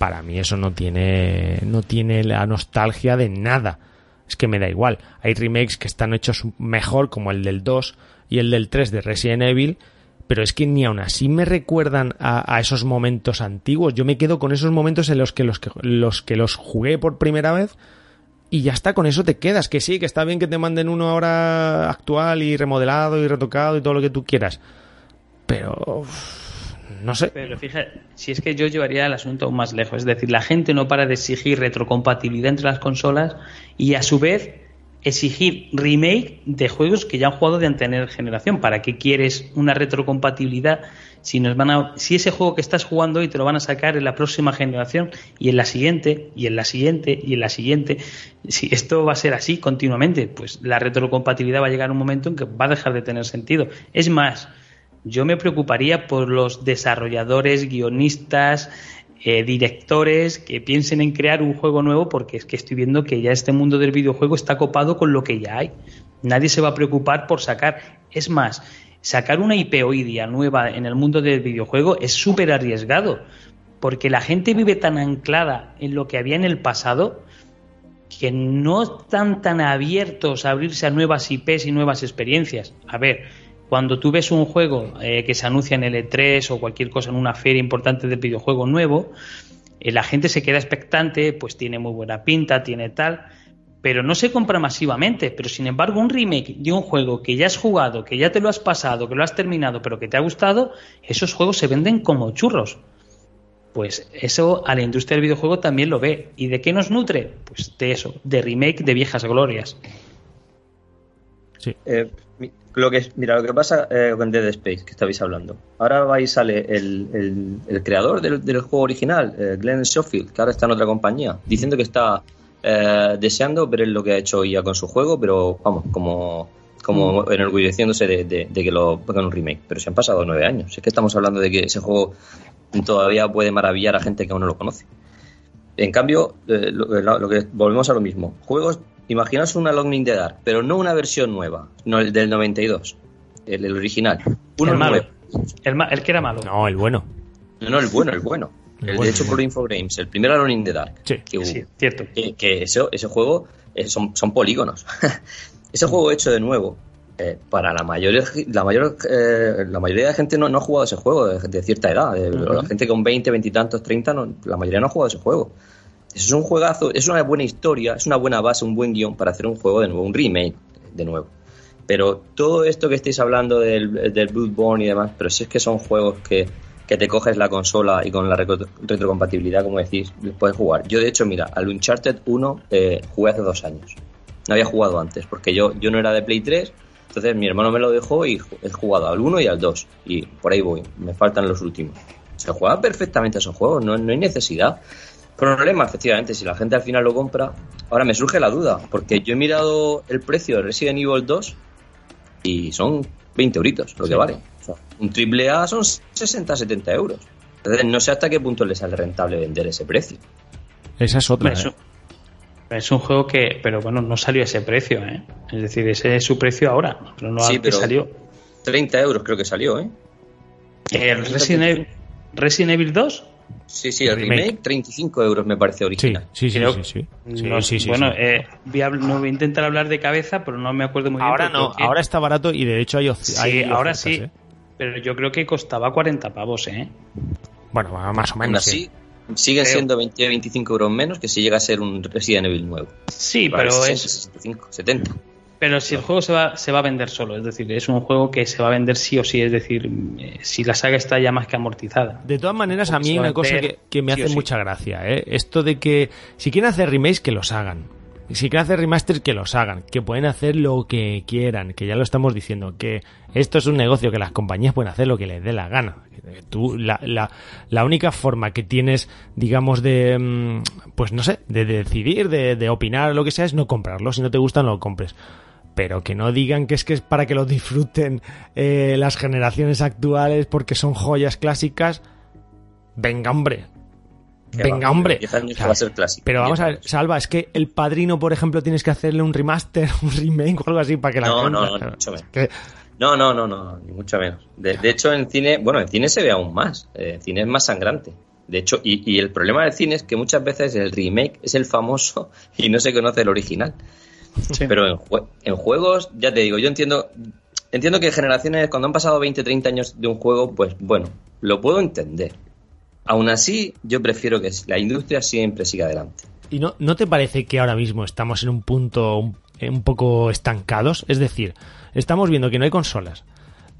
para mí eso no tiene, no tiene la nostalgia de nada. Es que me da igual. Hay remakes que están hechos mejor, como el del 2 y el del 3 de Resident Evil, pero es que ni aun así me recuerdan a, a esos momentos antiguos. Yo me quedo con esos momentos en los que los, que los que los jugué por primera vez y ya está, con eso te quedas. Que sí, que está bien que te manden uno ahora actual y remodelado y retocado y todo lo que tú quieras. Pero... no sé. Pero fíjate, si es que yo llevaría el asunto aún más lejos. Es decir, la gente no para de exigir retrocompatibilidad entre las consolas y a su vez exigir remake de juegos que ya han jugado de anterior generación. ¿Para qué quieres una retrocompatibilidad si nos van a, si ese juego que estás jugando hoy te lo van a sacar en la próxima generación y en la siguiente y en la siguiente y en la siguiente? Si esto va a ser así continuamente, pues la retrocompatibilidad va a llegar un momento en que va a dejar de tener sentido. Es más, yo me preocuparía por los desarrolladores, guionistas, eh, directores que piensen en crear un juego nuevo porque es que estoy viendo que ya este mundo del videojuego está copado con lo que ya hay. Nadie se va a preocupar por sacar. Es más, sacar una IP nueva en el mundo del videojuego es súper arriesgado, porque la gente vive tan anclada en lo que había en el pasado que no están tan abiertos a abrirse a nuevas IPs y nuevas experiencias. A ver, cuando tú ves un juego eh, que se anuncia en el E3 o cualquier cosa en una feria importante de videojuego nuevo, eh, la gente se queda expectante, pues tiene muy buena pinta, tiene tal, pero no se compra masivamente. Pero sin embargo, un remake de un juego que ya has jugado, que ya te lo has pasado, que lo has terminado, pero que te ha gustado, esos juegos se venden como churros. Pues eso a la industria del videojuego también lo ve. ¿Y de qué nos nutre? Pues de eso, de remake de viejas glorias. Sí. Eh, lo que, mira, lo que pasa eh, con Dead Space, que estabais hablando. Ahora va y sale el, el- el creador del, del juego original, eh, Glenn Schofield, que ahora está en otra compañía, diciendo que está eh, deseando ver lo que ha hecho IA con su juego, pero vamos, como, como enorgulleciéndose de, de- de que lo hagan un remake. Pero se han pasado nueve años. Es que estamos hablando de que ese juego todavía puede maravillar a gente que aún no lo conoce. En cambio, eh, lo, lo- lo que volvemos a lo mismo. Juegos, imaginaos una Alone in the Dark, pero no una versión nueva, no el del 92, el, el original. Uno el malo. El, ma- el que era malo. No, el bueno. No, no, el bueno, el bueno. El El, bueno, de hecho por. Infogrames, el primer Alone in the Dark. Sí. que. Sí, cierto. Que, que eso, ese juego eh, son, son polígonos. ese juego hecho de nuevo, eh, para la mayoría, la, mayor, eh, la mayoría de gente no, no ha jugado ese juego de, de cierta edad. de- La gente con 20, 20 y tantos, 30, no- la mayoría no ha jugado ese juego. Es un juegazo, es una buena historia, es una buena base, un buen guion para hacer un juego de nuevo, un remake de nuevo. Pero todo esto que estáis hablando del, del Bloodborne y demás, pero si es que son juegos que, que te coges la consola y con la retro- retrocompatibilidad, como decís, puedes jugar. Yo, de hecho, mira, al Uncharted 1 eh, jugué hace dos años. No había jugado antes, porque yo, yo no era de Play 3, entonces mi hermano me lo dejó y he jugado al 1 y al 2. Y por ahí voy, me faltan los últimos. Se juega perfectamente esos juegos, no, no hay necesidad. Problema, efectivamente, si la gente al final lo compra. Ahora me surge la duda, porque yo he mirado el precio de Resident Evil 2 y son 20 euritos lo que vale. O sea, un triple A son 60, 70 euros. Entonces no sé hasta qué punto le sale rentable vender ese precio. Esa es otra. Es ¿eh? un, es un juego que, pero bueno, no salió a ese precio, ¿eh? Es decir, ese es su precio ahora, pero no Sí, al que pero- salió. 30 euros creo que salió, ¿eh? ¿El Resident Evil, Resident Evil 2? Sí, sí, el Remake. remake, 35 euros me parece original. sí, sí, Creo- sí, sí. Sí, No- sí, sí, bueno, sí. eh, voy a, no voy a intentar hablar de cabeza, pero no me acuerdo muy bien. ahora no, que- ahora está barato y de hecho hay, opci- Sí, hay ahora ofertas, sí. ¿eh? Pero yo creo que costaba 40 pavos, ¿eh? Bueno, más o Aún menos. así, sí. siguen Creo. siendo 20, 25 euros menos que si llega a ser un Resident Evil nuevo. Sí, pero 60, es, 65, 70. Pero si el juego se va, se va a vender solo, es decir, es un juego que se va a vender sí o sí, es decir, eh, si la saga está ya más que amortizada. De todas maneras, a mí hay una cosa que, que me sí hace sí. mucha gracia, ¿eh? Esto de que si quieren hacer remakes, que los hagan. Si quieren hacer remasters, que los hagan. Que pueden hacer lo que quieran, que ya lo estamos diciendo. Que esto es un negocio, que las compañías pueden hacer lo que les dé la gana. Tú, la, la, la única forma que tienes, digamos, de, mm, pues no sé, de decidir, de, de opinar, lo que sea, es no comprarlo. Si no te gusta, no lo compres pero que no digan que es que es para que lo disfruten eh, las generaciones actuales porque son joyas clásicas. Venga, hombre. Venga, va, hombre. 10 años O sea, va a ser clásico. Pero vamos 10 a ver. Salva, es que el padrino, por ejemplo, tienes que hacerle un remaster, un remake o algo así para que la No, no, no, mucho menos. que- No, no, no, no, ni mucho menos. De, de hecho, en cine, bueno, en cine se ve aún más. Eh, En cine es más sangrante. De hecho, y, y el problema del cine es que muchas veces el remake es el famoso y no se conoce el original. Pero en, jue- en juegos, ya te digo, yo entiendo entiendo que generaciones, cuando han pasado 20, 30 años de un juego, pues bueno, lo puedo entender. Aún así, yo prefiero que la industria siempre siga adelante. ¿Y no, no te parece que ahora mismo estamos en un punto un, un poco estancados? Es decir, estamos viendo que no hay consolas,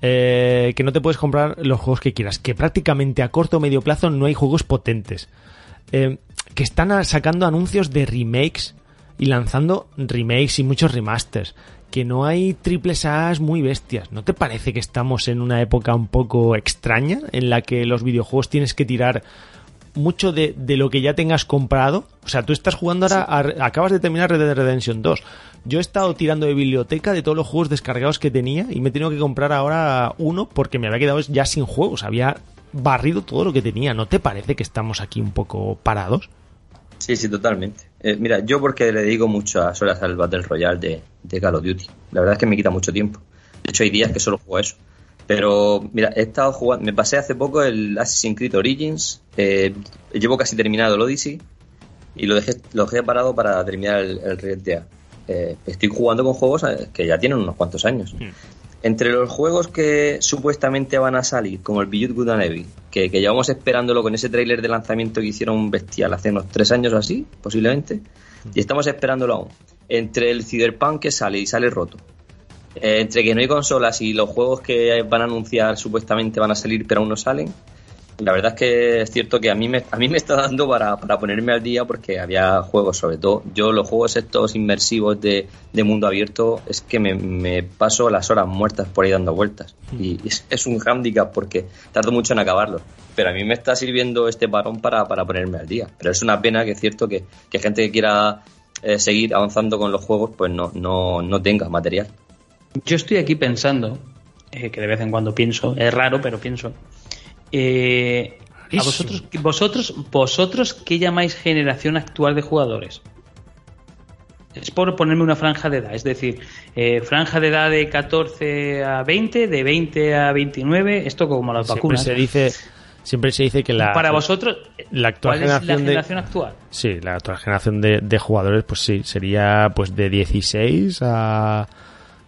eh, que no te puedes comprar los juegos que quieras, que prácticamente a corto o medio plazo no hay juegos potentes, eh, que están sacando anuncios de remakes y lanzando remakes y muchos remasters, que no hay triples A's muy bestias. ¿No te parece que estamos en una época un poco extraña en la que los videojuegos tienes que tirar mucho de, de lo que ya tengas comprado. O sea, tú estás jugando ahora, a- acabas de terminar Red Dead Redemption 2. Yo he estado tirando de biblioteca de todos los juegos descargados que tenía y me he tenido que comprar ahora uno porque me había quedado ya sin juegos. Había barrido todo lo que tenía. ¿No te parece que estamos aquí un poco parados? Sí, sí, totalmente. Eh, mira, yo porque le dedico muchas horas al Battle Royale de, de Call of Duty. La verdad es que me quita mucho tiempo. De hecho, hay días que solo juego eso. Pero mira, he estado jugando, me pasé hace poco el Assassin's Creed Origins, eh, llevo casi terminado el Odyssey y lo dejé, lo dejé parado para terminar el, el Red. Eh, estoy jugando con juegos eh, que ya tienen unos cuantos años. Entre los juegos que supuestamente van a salir, como el Beyond Good and Evil, que, que llevamos esperándolo con ese tráiler de lanzamiento que hicieron bestial hace unos tres años o así, posiblemente, y estamos esperándolo aún. Entre el Cyberpunk que sale y sale roto, eh, entre que no hay consolas y los juegos que van a anunciar supuestamente van a salir pero aún no salen, la verdad es que es cierto que a mí me, a mí me está dando para, para ponerme al día porque había juegos, sobre todo yo los juegos estos inmersivos de, de mundo abierto es que me, me paso las horas muertas por ahí dando vueltas y es, es un hándicap porque tardo mucho en acabarlos. Pero a mí me está sirviendo este parón para, para ponerme al día. Pero es una pena que es cierto que, que gente que quiera eh, seguir avanzando con los juegos pues no, no, no tenga material. Yo estoy aquí pensando, eh, que de vez en cuando pienso, es raro, pero pienso. Eh, a vosotros, vosotros, vosotros, ¿qué llamáis generación actual de jugadores? Es por ponerme una franja de edad, es decir, eh, franja de edad de 14 a 20, de 20 a 29, esto como las Siempre vacunas. se dice, siempre se dice que la, Para vosotros, la actual ¿cuál es la generación de- generación actual? Sí, la actual generación de, de jugadores, pues sí, sería pues de 16 a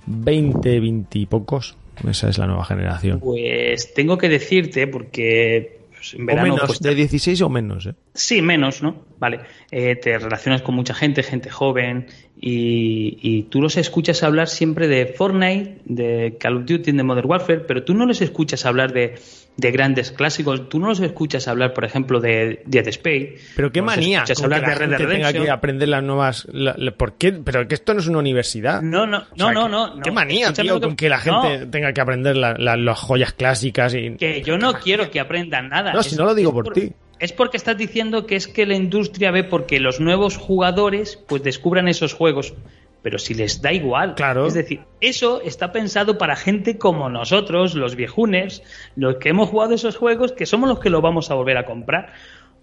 20, 20 y pocos. Esa es la nueva generación. Pues tengo que decirte, porque pues, en O verano menos, pues, de 16 o menos, ¿eh? Sí, menos, ¿no? Vale. Eh, te relacionas con mucha gente, gente joven, y, y tú los escuchas hablar siempre de Fortnite, de Call of Duty, de Modern Warfare, pero tú no les escuchas hablar de, de grandes clásicos, tú no los escuchas hablar, por ejemplo, de Dead Space. Pero qué no manía. escuchas hablar que de la Red gente tenga que aprender las nuevas. la- la- ¿Por qué? Pero que esto no es una universidad. No, no, O sea, no, no, no, no. Qué manía, tío, que- con que la gente No. tenga que aprender la- la- las joyas clásicas y. Que yo no quiero que aprendan nada. No, si no lo digo por ti. Es porque estás diciendo que es que la industria ve porque los nuevos jugadores pues descubran esos juegos. Pero si les da igual. Claro. Es decir, eso está pensado para gente como nosotros, los viejunes, los que hemos jugado esos juegos, que somos los que lo vamos a volver a comprar.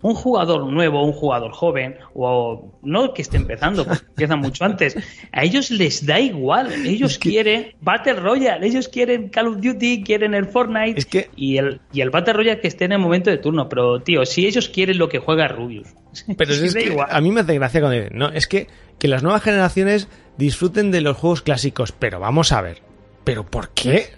Un jugador nuevo, un jugador joven, o no que esté empezando, porque empiezan mucho antes, a ellos les da igual. Ellos quieren Battle Royale, ellos quieren Call of Duty, quieren el Fortnite Es que- y el, y el Battle Royale que esté en el momento de turno. Pero, tío, si ellos quieren lo que juega Rubius. Pero si es que igual. a mí me hace gracia cuando dicen, no, es que, que las nuevas generaciones disfruten de los juegos clásicos, pero vamos a ver, ¿pero por qué?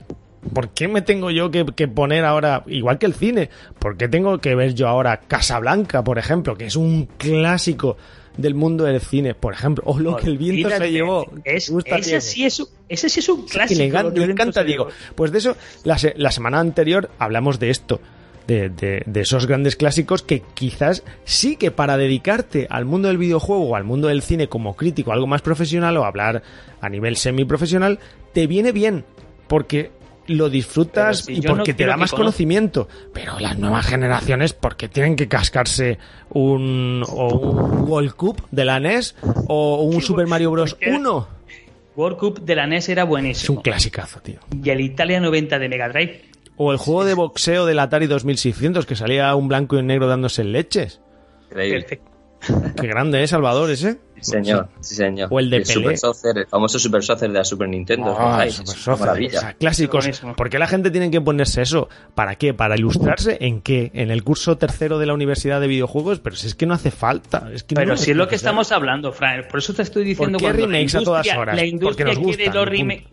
¿Por qué me tengo yo que, que poner ahora, igual que el cine, por qué tengo que ver yo ahora Casablanca, por ejemplo, que es un clásico del mundo del cine, por ejemplo, o lo que el viento se llevó? Es, ¿Te gusta, ese, sí es, un- ese sí es un Sí, clásico. lo que le encanta Diego. Pues de eso, la, se- la semana anterior hablamos de esto, de, de- de esos grandes clásicos que quizás sí que para dedicarte al mundo del videojuego o al mundo del cine como crítico, algo más profesional o hablar a nivel semiprofesional, te viene bien, porque lo disfrutas si y no porque te da más conocimiento. Pero las nuevas generaciones, porque tienen que cascarse un, o un World Cup de la NES o un Super Mario Bros. ¿Por qué? 1. World Cup de la NES era Es un buenísimo. clasicazo, tío. Y el Italia 90 de Mega Drive. O el juego de boxeo del Atari 2600 que salía un blanco y un negro dándose leches. Increíble. Qué grande es, Salvador, ese. Sí, señor, sí, señor. O el de el Pelé. Super Soccer, el famoso Super Soccer de la Super Nintendo. Ah. Super Soccer, maravilla. o sea, clásicos. ¿Por qué la gente tiene que ponerse eso? ¿Para qué? ¿Para ilustrarse? ¿En qué? ¿En el curso tercero de la Universidad de Videojuegos? Pero si es que no hace falta. Es que Pero no si es lo que estamos hablando, Fran. Por eso te estoy diciendo ¿Por qué remakes a todas industria- horas? La Porque industria nos quiere gustan, los remakes.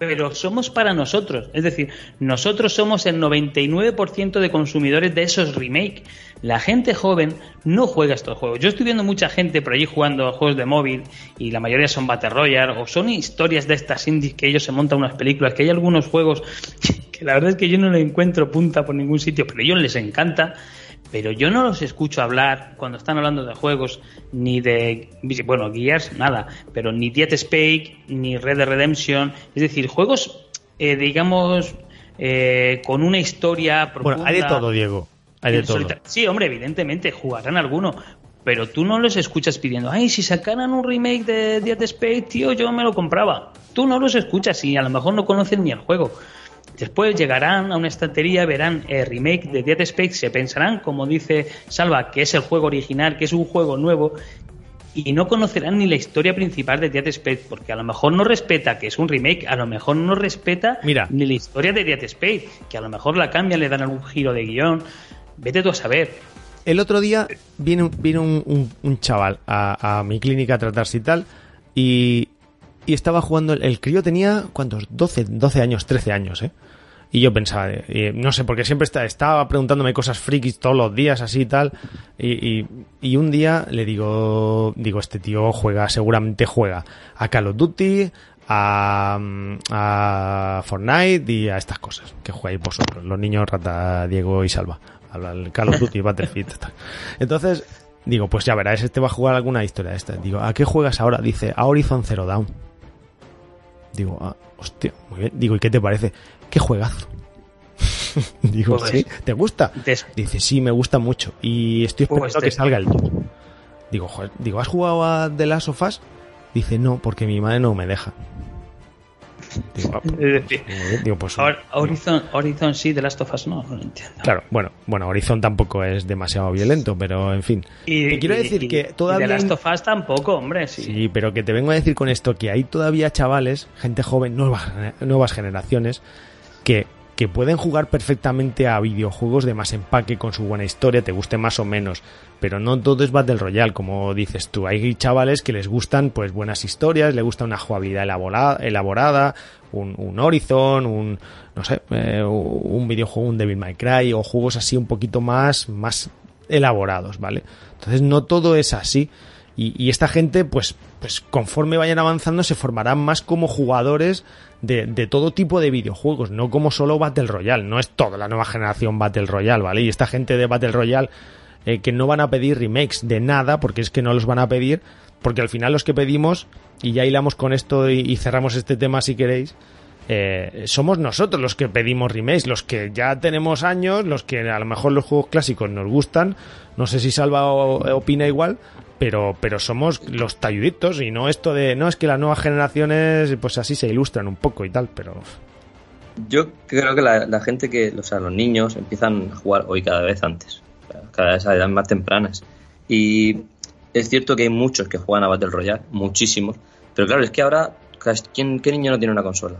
Pero somos para nosotros. Es decir, nosotros somos el 99% de consumidores de esos remakes. La gente joven no juega estos juegos. Yo estoy viendo mucha gente por allí jugando a juegos de móvil y la mayoría son Battle Royale o son historias de estas indies que ellos se montan unas películas, que hay algunos juegos que la verdad es que yo no le encuentro punta por ningún sitio, pero a ellos les encanta pero yo no los escucho hablar cuando están hablando de juegos ni de bueno Gears nada. Pero ni Dead Space ni Red Dead Redemption. Es decir juegos eh, digamos eh, con una historia profunda Bueno, hay de todo, Diego. Hay de todo. sí hombre evidentemente jugarán alguno. Pero tú no los escuchas pidiendo ay si sacaran un remake de Dead Space tío yo me lo compraba tú no los escuchas y a lo mejor no conocen ni el juego Después llegarán a una estantería, verán el remake de Dead Space, se pensarán, como dice Salva, que es el juego original, que es un juego nuevo, y no conocerán ni la historia principal de Dead Space, porque a lo mejor no respeta que es un remake, a lo mejor no respeta Mira. ni la historia de Dead Space, que a lo mejor la cambian, le dan algún giro de guion. Vete tú a saber. El otro día viene, un- viene un, un- un chaval a, a mi clínica a tratarse y tal, y, y estaba jugando. El, crío tenía, ¿cuántos? 12, 12 años, 13 años, ¿eh? Y yo pensaba, eh, no sé, porque siempre está- estaba preguntándome cosas frikis todos los días, así y tal. Y, y- un día le digo, digo, este tío juega, seguramente juega a Call of Duty, a, mm, a Fortnite y a estas cosas que jugáis vosotros, los niños Rata, Diego y Salva. Al al Call of Duty, Battlefield. tal. Entonces, digo, pues ya verás, este va a jugar alguna historia de esta. Digo, ¿a qué juegas ahora? Dice, a Horizon Zero Dawn. Digo, ah, hostia, muy bien. Digo, ¿y qué te parece? ¿Qué juegazo? Digo, Pues- ¿sí? ¿Te gusta? Des- Dice, sí, me gusta mucho. Y estoy esperando Pues que te- salga el 2. Digo, joder, digo, ¿has jugado a The Last of Us? Dice, no, porque mi madre no me deja. Digo, Es decir, muy bien. Digo, pues, Hor- Horizon, Horizon sí, de Last of Us no, no entiendo. Claro, bueno, bueno, Horizon tampoco es demasiado violento, pero en fin. Te quiero y- decir y- que y todavía de hay- Last of Us tampoco, hombre, sí. Sí, pero que te vengo a decir con esto que hay todavía chavales, gente joven, nuevas, nuevas generaciones, que, que pueden jugar perfectamente a videojuegos de más empaque con su buena historia, te guste más o menos, pero no todo es Battle Royale, como dices tú. Hay chavales que les gustan pues buenas historias, les gusta una jugabilidad elabora- elaborada, un, un Horizon, un no sé, eh, un videojuego, un Devil May Cry o juegos así un poquito más más elaborados, ¿vale? Entonces no todo es así. Y, esta gente, pues, pues conforme vayan avanzando, se formarán más como jugadores de, de todo tipo de videojuegos, no como solo Battle Royale. No es toda la nueva generación Battle Royale, ¿vale? Y esta gente de Battle Royale eh, que no van a pedir remakes de nada, porque es que no los van a pedir, porque al final los que pedimos, y ya hilamos con esto y, cerramos este tema si queréis, eh, somos nosotros los que pedimos remakes, los que ya tenemos años, los que a lo mejor los juegos clásicos nos gustan, no sé si Salva opina igual, pero, pero somos los talluditos y no esto de, no es que las nuevas generaciones pues así se ilustran un poco y tal, pero Yo creo que la, la gente que, o sea, los niños empiezan a jugar hoy cada vez antes, cada vez a edades más tempranas. Y es cierto que hay muchos que juegan a Battle Royale, muchísimos, pero claro, es que ahora, ¿quién, ¿qué niño no tiene una consola?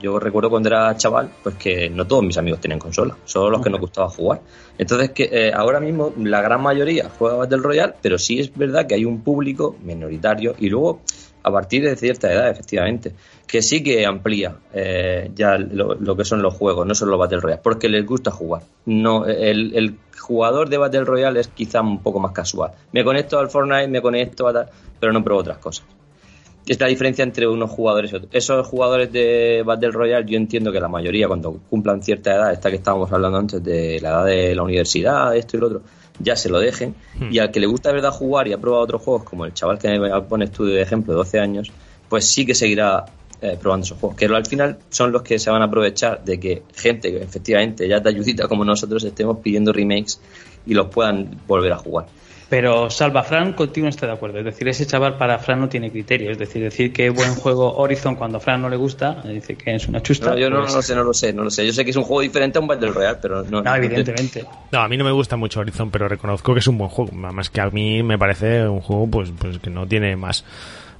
Yo recuerdo cuando era chaval, pues que no todos mis amigos tenían consola, solo los que nos gustaba jugar. Entonces, que eh, ahora mismo la gran mayoría juega Battle Royale, pero sí es verdad que hay un público minoritario y luego a partir de cierta edad, efectivamente, que sí que amplía eh, ya lo, lo que son los juegos, no solo Battle Royale, porque les gusta jugar. No, el, el jugador de Battle Royale es quizá un poco más casual. Me conecto al Fortnite, me conecto a tal, pero no pruebo otras cosas. Es la diferencia entre unos jugadores y otros. Esos jugadores de Battle Royale, yo entiendo que la mayoría, cuando cumplan cierta edad, esta que estábamos hablando antes de la edad de la universidad, esto y lo otro, ya se lo dejen. Y al que le gusta de verdad jugar y ha probado otros juegos, como el chaval que me pones tú de ejemplo, de 12 años, pues sí que seguirá eh, probando esos juegos. Que al final son los que se van a aprovechar de que gente que efectivamente ya te ayudita como nosotros estemos pidiendo remakes y los puedan volver a jugar. Pero Salva Fran contigo no está de acuerdo. Es decir, ese chaval para Fran no tiene criterio. Es decir, decir que buen juego Horizon cuando a Fran no le gusta, dice que es una chusta. No, yo no, pues- no lo sé, no lo sé, no lo sé. Yo sé que es un juego diferente a un Battle Royale, pero no. No, evidentemente. No, a mí no me gusta mucho Horizon, pero reconozco que es un buen juego. Más que a mí me parece un juego pues, pues que no tiene más.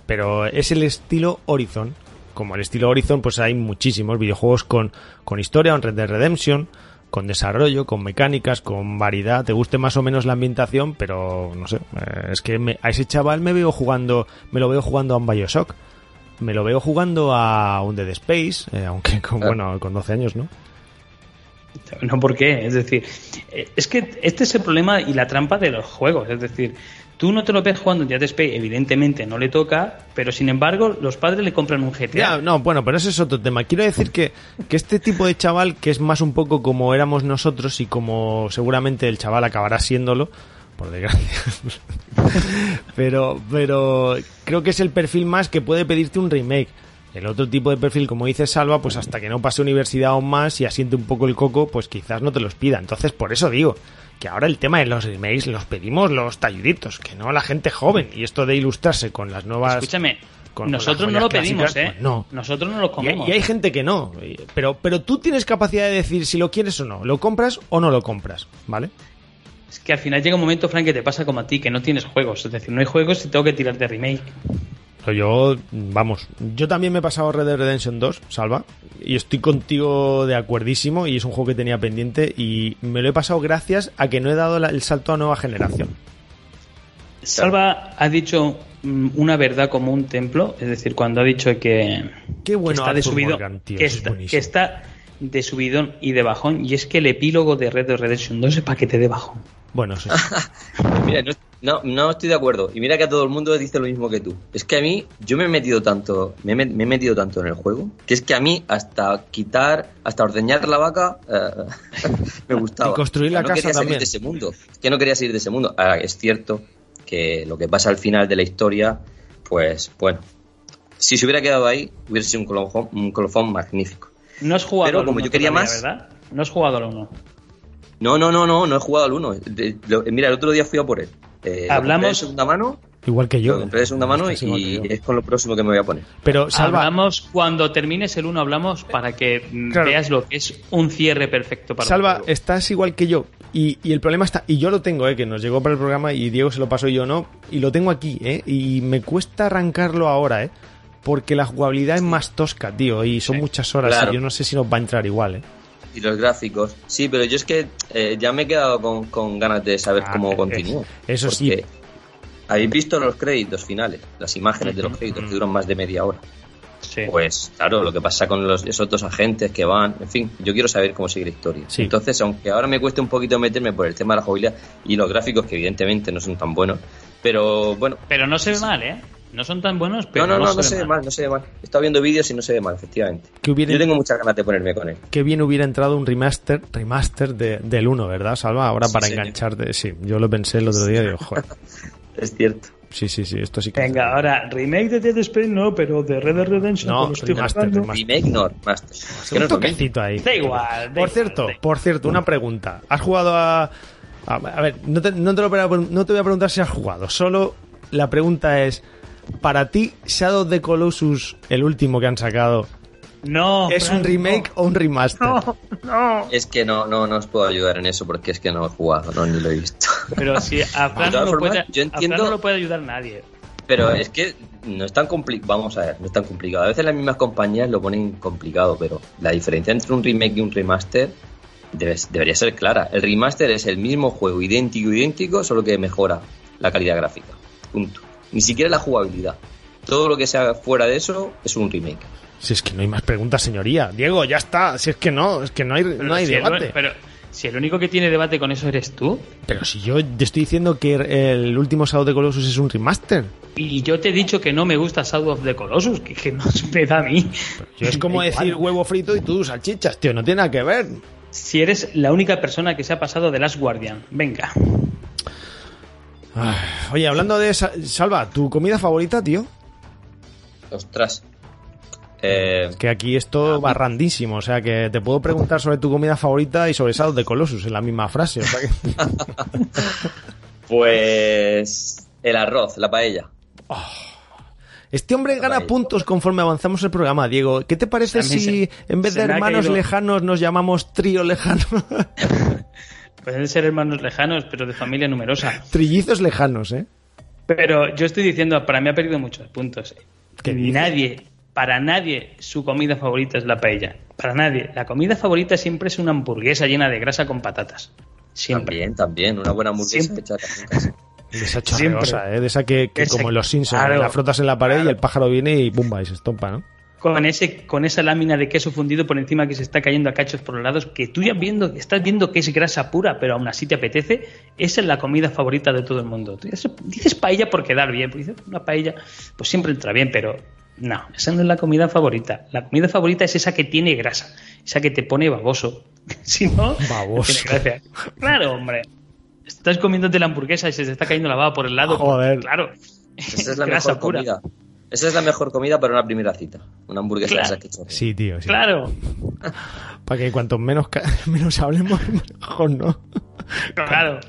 Pero es el estilo Horizon. Como el estilo Horizon, pues hay muchísimos videojuegos con, con historia, un Red Dead Redemption, con desarrollo, con mecánicas, con variedad. Te guste más o menos la ambientación, pero no sé. eh, es que me- a ese chaval me veo jugando, me lo veo jugando a un Bioshock. Me lo veo jugando a un Dead Space, eh, aunque con, bueno, con 12 años, ¿no? No, ¿por qué? Es decir, eh, es que este es el problema y la trampa de los juegos. Es decir, tú no te lo ves jugando en Dead Space, evidentemente no le toca, pero sin embargo, los padres le compran un GTA. Ya, no, bueno, pero ese es otro tema. Quiero decir que, que este tipo de chaval, que es más un poco como éramos nosotros y como seguramente el chaval acabará siéndolo, por desgracia. pero, pero creo que es el perfil más que puede pedirte un remake. El otro tipo de perfil, como dice Salva, pues hasta que no pase universidad aún más y asiente un poco el coco, pues quizás no te los pida. Entonces, por eso digo que ahora el tema de los remakes los pedimos los talluditos, que no la gente joven. Y esto de ilustrarse con las nuevas... Escúchame, con- nosotros no lo pedimos, ¿eh? pues no. Nosotros no lo Y comemos. y hay gente que no. y- Pero, pero tú tienes capacidad de decir si lo quieres o no. ¿Lo compras o no lo compras? ¿Vale? Es que al final llega un momento, Frank, que te pasa como a ti, que no tienes juegos. Es decir, no hay juegos y tengo que tirar de remake. Pero yo, vamos, yo también me he pasado Red Dead Redemption 2, Salva, y estoy contigo de acuerdísimo, y es un juego que tenía pendiente, y me lo he pasado gracias a que no he dado el salto a nueva generación. Salva ha dicho mm, una verdad como un templo, es decir, cuando ha dicho que, Qué bueno que está de Morgan, tío, que, es está, buenísimo. que está de subidón y de bajón, y es que el epílogo de Red Dead Redemption 2 es para que te dé bajón. Bueno, sí. Mira, no, no, no estoy de acuerdo. Y mira que a todo el mundo dice lo mismo que tú. Es que a mí, yo me he metido tanto, me he, met- me he metido tanto en el juego, que es que a mí hasta quitar, hasta ordeñar la vaca, eh, me gustaba. Y construir la no casa quería también. salir de ese mundo. Es que no quería salir de ese mundo. Ahora, es cierto que lo que pasa al final de la historia, pues, bueno, si se hubiera quedado ahí, hubiera sido un colofón, un colofón magnífico. No has jugado Pero como yo quería todavía, más- ¿verdad? No has jugado al 1. No, no, no, no, no he jugado al 1. Mira, el otro día fui a por él. Eh, Hablamos- de segunda mano Igual que yo. Lo compré de segunda mano que y es con lo próximo que me voy a poner. Pero, Salva, Hablamos cuando termines el 1, hablamos para que mm, Claro. veas lo que es un cierre perfecto para un Salva, estás igual que yo. Y, y el problema está. Y yo lo tengo, ¿eh? Que nos llegó para el programa y Diego se lo pasó y yo no. Y lo tengo aquí, ¿eh? Y me cuesta arrancarlo ahora, ¿eh? Porque la jugabilidad es más tosca, tío. Y son muchas horas. claro. Y yo no sé si nos va a entrar igual, ¿eh? Y los gráficos. Sí, pero yo es que eh, ya me he quedado con, con ganas de saber Ah, cómo continúa. eso sí. Habéis visto los créditos finales, las imágenes de los créditos que duran más de media hora. Sí. Pues claro, lo que pasa con los, esos dos agentes que van, en fin, yo quiero saber cómo sigue la historia. Sí. Entonces, aunque ahora me cueste un poquito meterme por el tema de la jugabilidad y los gráficos, que evidentemente no son tan buenos, pero bueno, Pero no se ve mal, ¿eh? No son tan buenos, pero no, no, no, no se se ve mal, no se ve mal. He estado viendo vídeos y no se ve mal, efectivamente. Que hubiera- Yo tengo muchas ganas de ponerme con él. Qué bien hubiera entrado un remaster, remaster de, del 1, ¿verdad, Salva? Ahora Sí, para señor. engancharte. Sí, yo lo pensé el otro día y digo, joder. Es cierto. Sí, sí, sí, esto sí que. Venga, ahora, remake de Dead Space no, pero de Red Dead Redemption No, remaster, remaster. Remake no, Master. Es que no un mismo. toquecito ahí. Da igual. da Por cierto, da por cierto, una pregunta. ¿Has jugado a.? A, ver, no te, no, lo no te voy a preguntar si has jugado. Solo la pregunta es: ¿para ti, Shadow of the Colossus, el último que han sacado, No. es un remake o un remaster? No, no. Es que no, no, no os puedo ayudar en eso porque es que no he jugado, no, ni lo he visto. Pero si a Fran, De todas no, lo formas, puede, yo a Fran entiendo- no lo puede ayudar nadie. Pero es que no es tan complicado. Vamos a ver, no es tan complicado. A veces las mismas compañías lo ponen complicado, pero la diferencia entre un remake y un remaster debe- debería ser clara. El remaster es el mismo juego, idéntico, idéntico, solo que mejora la calidad gráfica. Punto. Ni siquiera la jugabilidad. Todo lo que sea fuera de eso es un remake. Si es que no hay más preguntas, señoría. Diego, ya está. Si es que no, es que no hay, Pero no hay si el- debate. pero si el único que tiene debate con eso eres tú, Pero si yo te estoy diciendo que el último Shadow of the Colossus es un remaster. y yo te he dicho que no me gusta Shadow of the Colossus, que, que no me da a mí. Yo es como decir huevo frito y tú salchichas, tío. No tiene nada que ver. Si eres la única persona que se ha pasado de Last Guardian, venga. Ay, Oye, hablando de esa- Salva, ¿tu comida favorita, tío? Ostras. Eh, Que aquí esto va randísimo, o sea que te puedo preguntar sobre tu comida favorita y sobre Shadow de Colossus en la misma frase. o sea que- pues. El arroz, la paella. Este hombre gana puntos conforme avanzamos el programa, Diego. ¿Qué te parece si se- en vez de hermanos lejanos nos llamamos trío lejano? Pueden ser hermanos lejanos, pero de familia numerosa. Trillizos lejanos, ¿eh? Pero yo estoy diciendo, para mí ha perdido muchos puntos. eh. ¿Qué dices? Nadie, para nadie, su comida favorita es la paella. Para nadie. La comida favorita siempre es una hamburguesa llena de grasa con patatas. Siempre. También, también. Una buena hamburguesa Siempre. hecha. De esa chorreosa, Siempre. ¿eh? De esa que, que Esa- como en los Simpsons, claro, la frotas en la pared y el pájaro viene y pumba, y se estompa, ¿no? Con ese, con esa lámina de queso fundido por encima que se está cayendo a cachos por los lados, que tú ya viendo, estás viendo que es grasa pura, pero aún así te apetece, esa es la comida favorita de todo el mundo. Tú dices, dices paella por quedar bien, pues dices una paella, pues siempre entra bien, pero no, esa no es la comida favorita. La comida favorita es esa que tiene grasa, esa que te pone baboso. si no, Baboso. no. Claro, hombre. Estás comiéndote la hamburguesa y se te está cayendo la baba por el lado. Joder. Claro. Esa es la grasa mejor pura. comida. Esa es la mejor comida para una primera cita. Una hamburguesa Claro. esa que. Sí, tío, sí. Claro. Para que cuanto menos, menos hablemos, mejor, ¿no? Claro.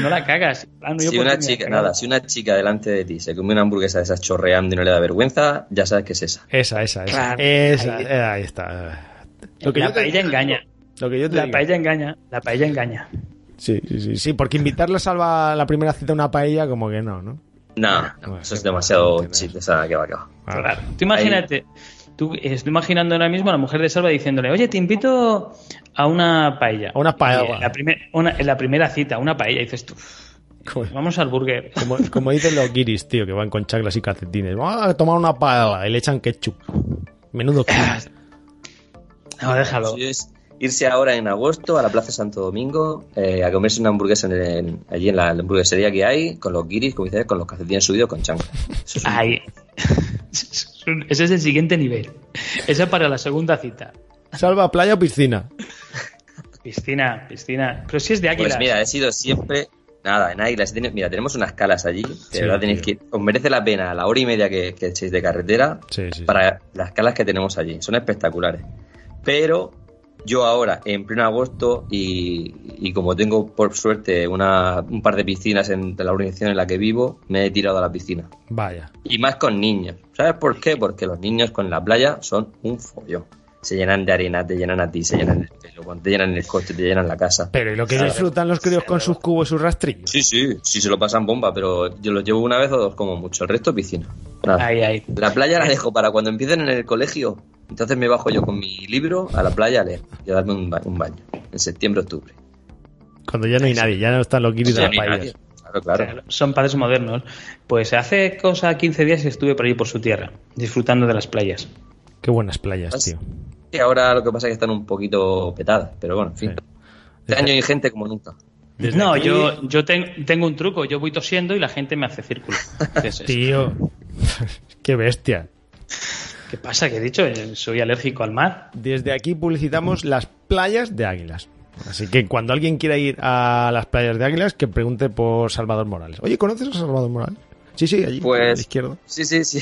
No la cagas. Ah, no, yo Si una chica, nada, si una chica delante de ti se come una hamburguesa de esas chorreando y no le da vergüenza, ya sabes que es esa. Esa, esa, esa. Claro. esa, Ahí- eh, ahí está. Lo que la yo te- paella engaña. Lo que yo te La digo. paella engaña. La paella engaña. Sí, sí, sí, sí, porque invitarla a la primera cita a una paella, como que no, ¿no? No, no, Bueno, eso es demasiado entiendo. chip, o sea, que va, que va. Claro. Tú imagínate, tú estoy imaginando ahora mismo a la mujer de Salva diciéndole, oye, te invito a una paella. A una paella. La, primer- una- en la primera cita, una paella, y dices tú, Como, vamos al burger. como, como dicen los guiris, tío, que van con chaclas y calcetines. Vamos a tomar una paella y le echan ketchup. Menudo. No, déjalo. Sí, es irse ahora en agosto a la Plaza Santo Domingo eh, a comerse una hamburguesa en el- allí en la, la hamburguesería que hay, con los guiris, como dices, con los calcetines subidos con chancla. Eso es un- Ay. Ese es el siguiente nivel. Esa es para la segunda cita. Salva, playa o piscina. Piscina, piscina. Pero si es de águilas. Pues mira, he sido siempre. Nada, en Águilas. Mira, tenemos unas calas allí. Que Sí, de verdad tenéis que. Os merece la pena la hora y media que, que echéis de carretera Sí, sí. para las calas que tenemos allí. Son espectaculares. Pero yo ahora, en pleno agosto, y, y como tengo por suerte una, un par de piscinas en la organización en la que vivo, me he tirado a la piscina. Vaya. Y más con niños. ¿Sabes por qué? Porque los niños con la playa son un follón. Se llenan de arena, te llenan a ti, se llenan el pelo, cuando te llenan el coche, te llenan la casa. Pero ¿y lo que disfrutan los críos con sus cubos y sus rastrillos? Sí, sí, sí se lo pasan bomba, pero yo los llevo una vez o dos como mucho, el resto piscina. Nada. Ay, ay. La playa la dejo para cuando empiecen en el colegio. Entonces me bajo yo con mi libro a la playa a leer y a darme un, ba- un baño. En septiembre, octubre. Cuando ya no hay nadie, ya no están los guiris de las nadie. Claro, claro. Son padres modernos. Pues hace cosa 15 días estuve por ahí por su tierra, disfrutando de las playas. Qué buenas playas, tío. Y ahora lo que pasa es que están un poquito petadas, pero bueno, en fin. Sí. Este año hay gente como nunca. Desde no, aquí- yo, yo ten- tengo un truco. Yo voy tosiendo y la gente me hace círculo. ¿Qué es eso? Tío. Qué bestia. ¿Qué pasa? ¿Qué he dicho? Eh, Soy alérgico al mar. Desde aquí publicitamos las playas de Águilas. Así que cuando alguien quiera ir a las playas de Águilas, que pregunte por Salvador Morales. Oye, ¿conoces a Salvador Morales? Sí, sí, allí, a la Pues izquierda. sí, sí, sí.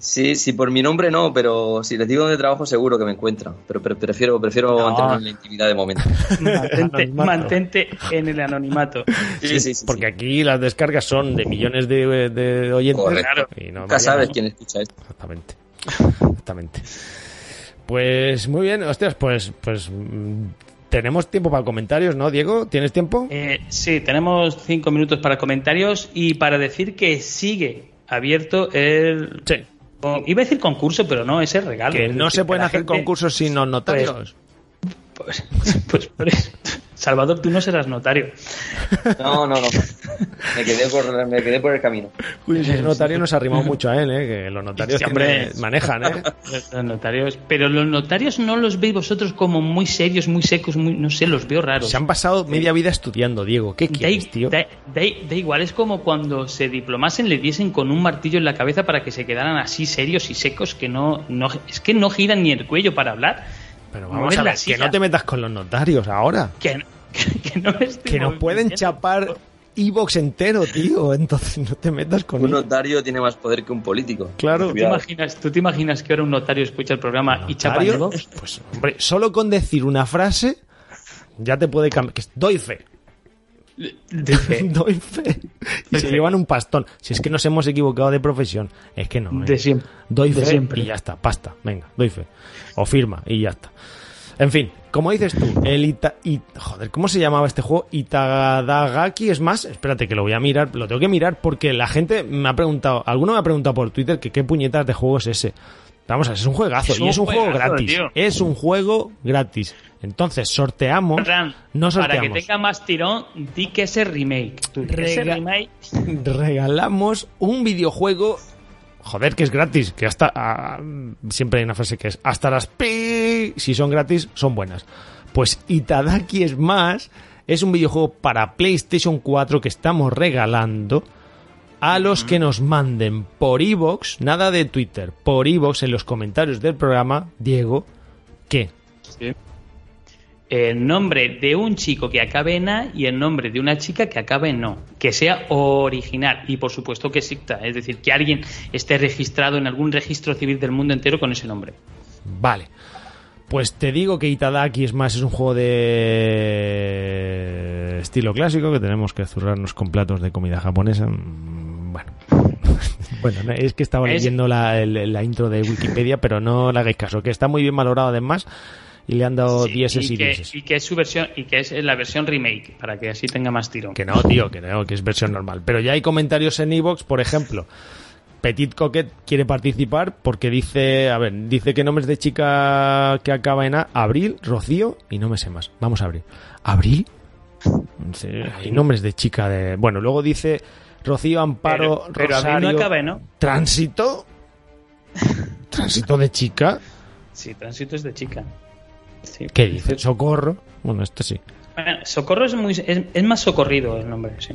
Sí, sí, por mi nombre no, pero si les digo dónde trabajo seguro que me encuentran. Pero, pre- prefiero, prefiero No. mantenerme en la intimidad de momento. Mantente, mantente en el anonimato. Sí, sí, sí. Porque sí. aquí las descargas son de millones de, de oyentes. Correcto. Y no Nunca sabes quién escucha esto. Exactamente. Exactamente. Pues muy bien, hostias, pues, pues mm, tenemos tiempo para comentarios, ¿no, Diego? ¿Tienes tiempo? Eh, sí, tenemos cinco minutos para comentarios y para decir que sigue abierto el... Sí. Con- Iba a decir concurso, pero no, ese regalo. Que no decir, se pueden hacer gente- concursos sin los notarios. Pues, pues, por eso. Salvador, tú no serás notario. No, no, no. Me quedé por, me quedé por el camino. Uy, notario nos ha arrimado mucho a él, ¿eh? Que los notarios tienen- manejan, ¿eh? Los notarios, pero los notarios no los veis vosotros como muy serios, muy secos, muy, no sé, los veo raros. Se han pasado media vida estudiando, Diego. ¿Qué Da, quieres, tío? da- da- da igual, es como cuando se diplomasen, le diesen con un martillo en la cabeza para que se quedaran así serios y secos que no, no es que no giran ni el cuello para hablar. Pero vamos a ver, que no te metas con los notarios ahora. Que, que, no me estoy Que nos pueden chapar Evox entero, tío. Entonces no te metas con Un él. notario tiene más poder que un político. Claro. ¿Tú te, imaginas, ¿Tú te imaginas que ahora un notario escucha el programa y chapa Notario, de Vox? Pues, hombre, solo con decir una frase ya te puede cambiar. Doy fe. Doy fe. Y se llevan un pastón. Si es que nos hemos equivocado de profesión. Es que no. De eh. siempre. Doy De fe siempre. y ya está. Pasta. Venga, doy fe. O firma y ya está. En fin, como dices tú, el Ita... Joder, ¿cómo se llamaba este juego? Itadagaki es más... Espérate que lo voy a mirar. Lo tengo que mirar porque la gente me ha preguntado... Alguno me ha preguntado por Twitter que qué puñetas de juego es ese. Vamos a ver, es un juegazo. Es y un es un juego gratis. tío. Es un juego gratis. Entonces, sorteamos... Fran, No para que sorteamos. tenga más tirón, di que ese remake. Ese remake regalamos un videojuego. Joder, que es gratis. Que hasta. ah, siempre hay una frase que es: hasta las pi. Si son gratis, son buenas. Pues Itadaki es más. Es un videojuego para PlayStation 4 que estamos regalando a los que nos manden por iVoox, nada de Twitter, por iVoox en los comentarios del programa, Diego, ¿qué? El nombre de un chico que acabe en A y el nombre de una chica que acabe en No. Que sea original y por supuesto que exista. Es decir, que alguien esté registrado en algún registro civil del mundo entero con ese nombre. Vale. Pues te digo que Itadaki es más, es un juego de estilo clásico que tenemos que zurrarnos con platos de comida japonesa. Mm, Bueno. bueno, no, es que estaba Es- leyendo la, la intro de Wikipedia, pero no le hagáis caso, que está muy bien valorado además. Y le han dado Sí, dieces y, que, y que es su versión y que es la versión remake para que así tenga más tirón. Que no, tío, que no, que es versión normal. Pero ya hay comentarios en Evox, por ejemplo. Petit Coquet quiere participar porque dice, a ver, dice que nombres de chica que acaba en A, Abril, Rocío y no me sé más. Vamos a abrir. ¿Abril? Sí, hay nombres de chica de... Bueno, luego dice Rocío, Amparo, pero, pero Abril Rosario... no acaba, ¿no? ¿Tránsito? ¿Tránsito de chica? Sí, tránsito es de chica. Sí. ¿Qué dice? ¿Socorro? Bueno, esto sí. Bueno, Socorro es, muy, es, es más socorrido el nombre, sí.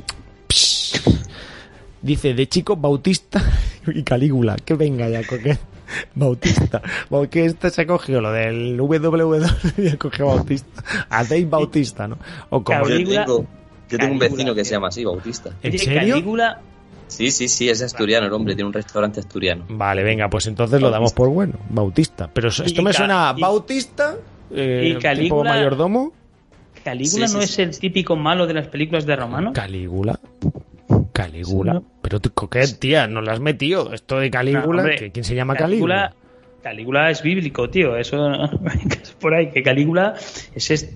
Dice de chico Bautista y Calígula. Que venga ya, Coquet. Bautista. Porque este se ha cogido lo del WW y ha cogido Bautista. A Dave Bautista, ¿no? O como... Yo tengo, yo tengo un vecino que se llama así, Bautista. ¿En serio? Calígula, Sí, sí, sí, es asturiano el hombre, tiene un restaurante asturiano. Vale, venga, pues entonces lo damos por bueno. Bautista. Pero esto me suena a Bautista, eh, y tipo Calígula- mayordomo. Calígula Sí, sí, no sí. es el típico malo de las películas de Romano. Calígula. Calígula. Sí, ¿no? Pero tú, Coquet, tía, no lo has metido. Esto de Calígula, No, hombre, ¿que- ¿quién se llama Calígula? Calígula es bíblico, tío. Eso no- es por ahí. Que Calígula es ese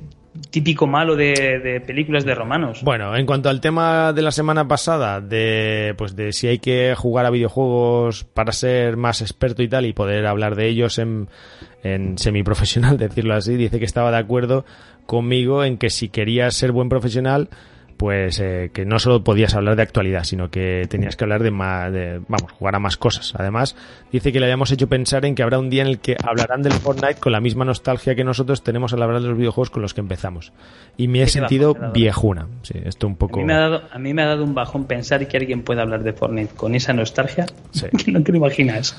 típico malo de, películas de romanos. Bueno, en cuanto al tema de la semana pasada, de pues de si hay que jugar a videojuegos para ser más experto y tal y poder hablar de ellos en, en semiprofesional, decirlo así, dice que estaba de acuerdo conmigo en que si querías ser buen profesional, pues eh, que no solo podías hablar de actualidad, sino que tenías que hablar de más, de, vamos, jugar a más cosas. Además, dice que le habíamos hecho pensar en que habrá un día en el que hablarán del Fortnite con la misma nostalgia que nosotros tenemos al hablar de los videojuegos con los que empezamos. Y me he sentido bajón, viejuna. Sí, esto un A poco... mí, me ha dado, a mí me ha dado un bajón pensar que alguien pueda hablar de Fortnite con esa nostalgia Sí. que no te lo imaginas.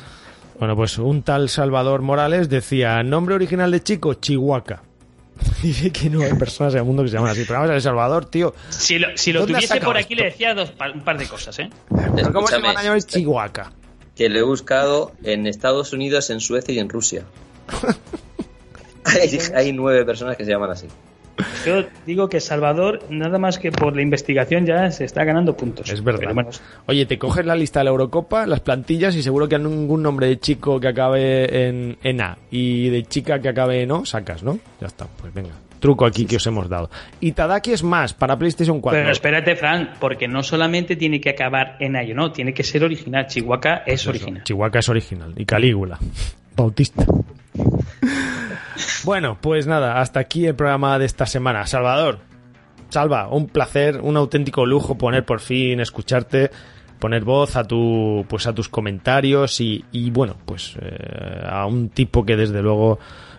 Bueno, pues un tal Salvador Morales decía, nombre original de chico, Chihuahua. Dice que no hay personas en el mundo que se llaman así. Pero vamos a ver, Salvador, tío. Si lo, si lo ¿Dónde has tuviese por aquí esto? le decía dos, pa- un par de cosas, ¿eh? ¿Pero ¿Cómo se Escúchame, van a llamar Chihuahua? que lo he buscado en Estados Unidos, en Suecia y en Rusia. hay, hay nueve personas que se llaman así. Yo digo que Salvador, nada más que por la investigación, ya se está ganando puntos. Es verdad. Pero bueno, Oye, te coges la lista de la Eurocopa, las plantillas y seguro que a ningún nombre de chico que acabe en, en A y de chica que acabe en O sacas, ¿no? Ya está, pues venga. Truco aquí que os hemos dado. Y Tadaki es más, para PlayStation 4. pero espérate, Fran, porque no solamente tiene que acabar en ayo, no, tiene que ser original. Chihuahua es original. Chihuahua es original. Y Calígula. Bautista. Bueno, pues nada, hasta aquí el programa de esta semana. Salvador, Salva, un placer, un auténtico lujo poner por fin, escucharte, poner voz a tu, pues a tus comentarios y, y bueno, pues eh, a un tipo que desde luego,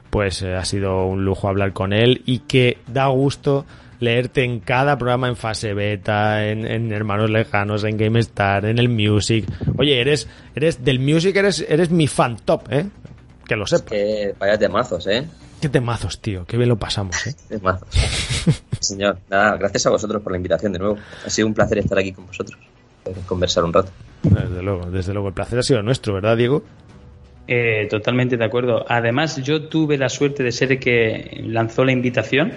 pues eh, ha sido un lujo hablar con él y que da gusto leerte en cada programa en fase beta, en, en Hermanos Lejanos, en GameStar, en el Music. Oye, eres, eres del Music, eres, eres mi fan top, ¿eh? Que lo sepas. Que vaya temazos, ¿eh? Qué temazos, tío. Qué bien lo pasamos, ¿eh? Temazos. Señor, nada, gracias a vosotros por la invitación de nuevo. Ha sido un placer estar aquí con vosotros. poder Conversar un rato. Desde luego, desde luego. El placer ha sido nuestro, ¿verdad, Diego? Eh, totalmente de acuerdo. Además, yo tuve la suerte de ser el que lanzó la invitación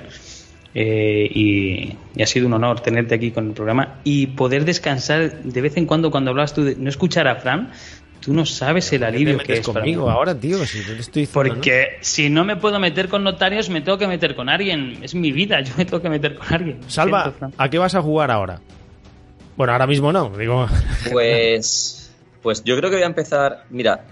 eh, y, y ha sido un honor tenerte aquí con el programa y poder descansar de vez en cuando cuando hablas tú de no escuchar a Fran. Tú no sabes el alivio te que es para conmigo mí. ahora, tío? Si te estoy diciendo, ¿no? Porque si no me puedo meter con notarios, me tengo que meter con alguien. Es mi vida, yo me tengo que meter con alguien. Salva. ¿a qué vas a jugar ahora? Bueno, ahora mismo no, digo... Pues, pues yo creo que voy a empezar. Mira,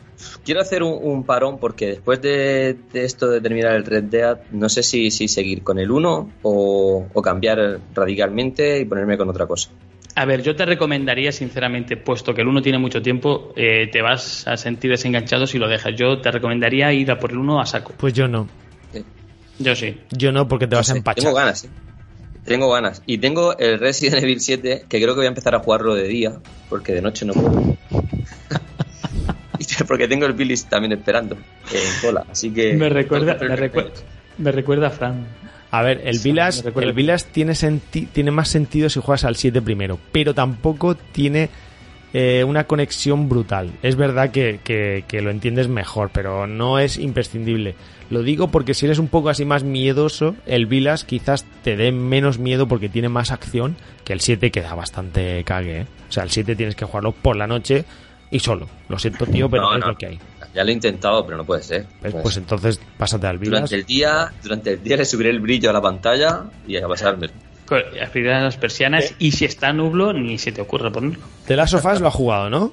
quiero hacer un, un parón porque después de, de esto de terminar el Red Dead, no sé si, si seguir con el 1 o, o cambiar radicalmente y ponerme con otra cosa. A ver, yo te recomendaría, sinceramente, puesto que el 1 tiene mucho tiempo, eh, te vas a sentir desenganchado si lo dejas. Yo te recomendaría ir a por el 1 a saco. Pues yo no. Eh, Yo sí. Yo no, porque te vas a empachar. Tengo ganas, ¿eh? Tengo ganas. Y tengo el Resident Evil 7, que creo que voy a empezar a jugarlo de día, porque de noche no puedo. Porque tengo el Billis también esperando en cola. Así que. Me recuerda, me, recuerda, me recuerda a Fran. A ver, el Vilas, el Vilas tiene, senti- tiene más sentido si juegas al 7 primero, pero tampoco tiene eh, una conexión brutal. Es verdad que, que- que lo entiendes mejor, pero no es imprescindible. Lo digo porque si eres un poco así más miedoso, el Vilas quizás te dé menos miedo porque tiene más acción que el 7 que da bastante cague. ¿eh? O sea, el 7 tienes que jugarlo por la noche y solo. Lo siento, tío, pero No, es lo que hay. Ya lo he intentado, pero no puede ser. Pues, Pues entonces pásate al Vilas. durante el día, durante el día le subiré el brillo a la pantalla y a pasarme. Abrir las persianas y si está nublo, ni se te ocurre ponerlo. The Last of Us lo ha jugado, ¿no?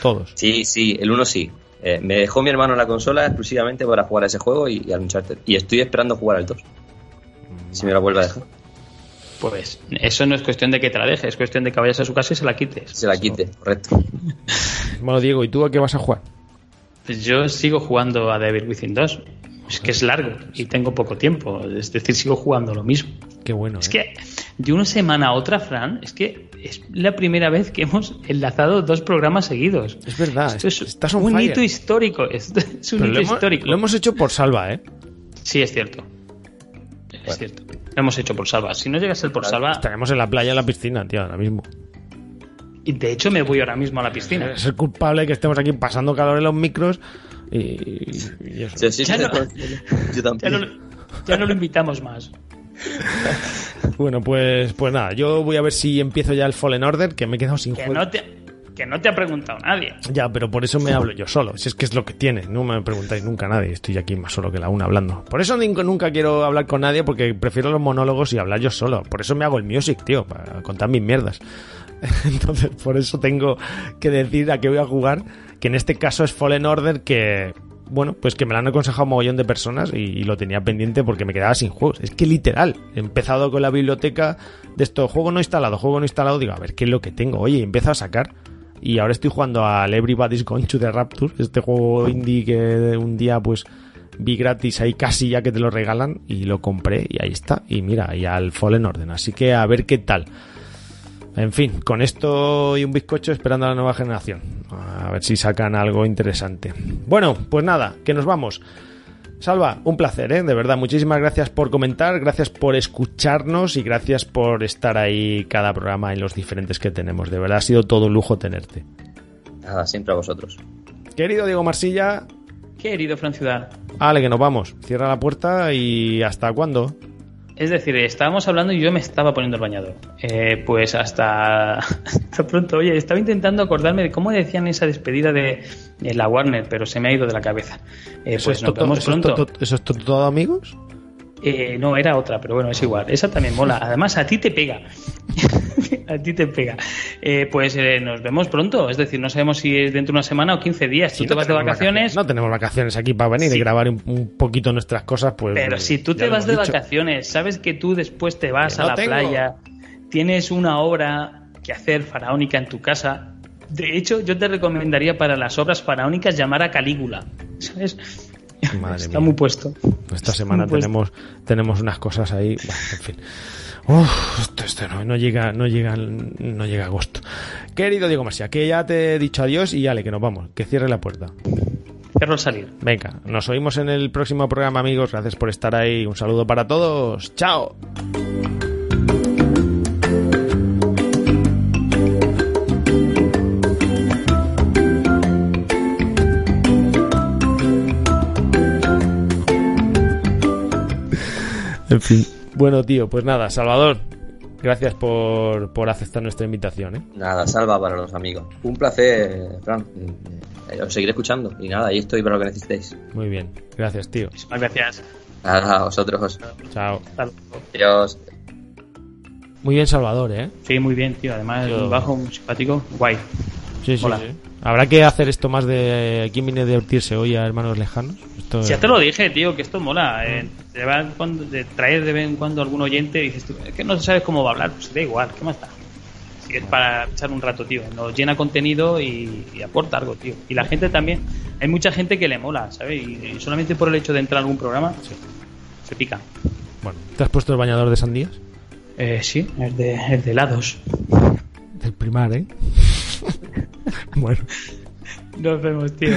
Todos. Sí, sí, el uno sí. Eh, me dejó mi hermano la consola exclusivamente para jugar a ese juego y, y al Uncharted. Y estoy esperando jugar al 2. Si me la vuelve a dejar. Pues eso no es cuestión de que te la dejes, es cuestión de que vayas a su casa y se la quites. Se la quite, correcto. Bueno, Diego, ¿y tú a qué vas a jugar? Pues yo sigo jugando a Devil Within 2. Es que es largo y tengo poco tiempo. Es decir, sigo jugando lo mismo. Qué bueno. Es ¿eh? que de una semana a otra, Fran, es que es la primera vez que hemos enlazado dos programas seguidos. Es verdad, Esto es estás un fire. hito histórico. Esto es un Pero hito lo, hemos, histórico. lo hemos hecho por salva, ¿eh? Sí, es cierto. Es cierto. Lo hemos hecho por salva. Si no llega a ser por salva, Estaremos en la playa, en la piscina, tío, ahora mismo. Y de hecho me voy ahora mismo a la piscina. Es el culpable que estemos aquí pasando calor en los micros y, y eso. Sí, sí, Ya sí, no- yo Ya no, ya no lo invitamos más. Bueno, pues, pues nada, yo voy a ver si empiezo ya el Fallen Order, que me he quedado sin Que juego. no te, que no te ha preguntado nadie. Ya, pero por eso me hablo yo solo. Si es que es lo que tiene. No me preguntáis nunca a nadie. Estoy aquí más solo que la una hablando. Por eso nunca quiero hablar con nadie porque prefiero los monólogos y hablar yo solo. Por eso me hago el music, tío, para contar mis mierdas. Entonces, por eso tengo que decir a qué voy a jugar. Que en este caso es Fallen Order que... Bueno, pues que me lo han aconsejado un mogollón de personas y, lo tenía pendiente porque me quedaba sin juegos. Es que literal, he empezado con la biblioteca de esto, juego no instalado, juego no instalado, digo, a ver qué es lo que tengo. Oye, empiezo a sacar y ahora estoy jugando al Everybody's Gone to the Rapture, este juego indie que un día pues vi gratis ahí casi ya que te lo regalan y lo compré y ahí está. Y mira, y al Fallen Order. Así que a ver qué tal. En fin, con esto y un bizcocho esperando a la nueva generación. A ver si sacan algo interesante. Bueno, pues nada, que nos vamos. Salva, un placer, ¿eh? De verdad, muchísimas gracias por comentar, gracias por escucharnos y gracias por estar ahí cada programa en los diferentes que tenemos. De verdad, ha sido todo un lujo tenerte. Nada, siempre a vosotros. Querido Diego Marsilla, Querido Fran Ciudad. ale que nos vamos. Cierra la puerta y ¿hasta cuándo? Es decir, estábamos hablando y yo me estaba poniendo el bañador. Eh, pues hasta, hasta pronto. Oye, estaba intentando acordarme de cómo decían esa despedida de, de la Warner, pero se me ha ido de la cabeza. Eh, ¿Eso pues es nos vemos pronto. ¿Eso es todo, amigos? Eh, no, era otra, pero bueno, es igual. Esa también mola. Además, a ti te pega. a ti te pega. Eh, pues eh, nos vemos pronto. Es decir, no sabemos si es dentro de una semana o 15 días. Tú Sí, te no vas de vacaciones. No tenemos vacaciones aquí para venir Sí. y grabar un, un poquito nuestras cosas, pues. Pero si tú te vas de dicho. vacaciones, sabes que tú después te vas Que a no la tengo. playa, tienes una obra que hacer faraónica en tu casa. De hecho, yo te recomendaría para las obras faraónicas llamar a Calígula. ¿Sabes? Madre Está mía. muy puesto. Esta semana Pues- tenemos, tenemos unas cosas ahí. Bueno, en fin. Uf, esto, esto no, no llega, no llega, no llega agosto. Querido Diego Masia, que ya te he dicho adiós y ale, que nos vamos, que cierre la puerta. Cierro salir. Venga, nos oímos en el próximo programa, amigos. Gracias por estar ahí. Un saludo para todos. Chao. En fin. Bueno, tío, pues nada, Salvador, gracias por, por aceptar nuestra invitación. ¿eh? Nada, salva para los amigos. Un placer, Fran. Eh, Os seguiré escuchando. Y nada, ahí estoy para lo que necesitéis. Muy bien, gracias, tío. Muchísimas gracias. Nada, a vosotros. Chao. Hasta luego. Adiós. Muy bien, Salvador, ¿eh? Sí, muy bien, tío. Además, Yo- un bajo, muy simpático. Guay. Sí, sí, Hola. sí. Habrá que hacer esto más de quién viene de divertirse hoy a hermanos lejanos. Esto Ya te lo dije, tío, que esto mola. eh, de, vez en cuando- de traer de vez en cuando algún oyente y dices tú, es que no sabes cómo va a hablar. Pues da igual, ¿qué más da? Si es para echar un rato, tío. Nos llena contenido y, y aporta algo, tío. Y la gente también. Hay mucha gente que le mola, ¿sabes? Y, y solamente por el hecho de entrar a algún programa, se pica. Bueno, ¿te has puesto el bañador de sandías? Eh, sí, el de, el de helados. Del primar, ¿eh? Bueno. Nos vemos, tío.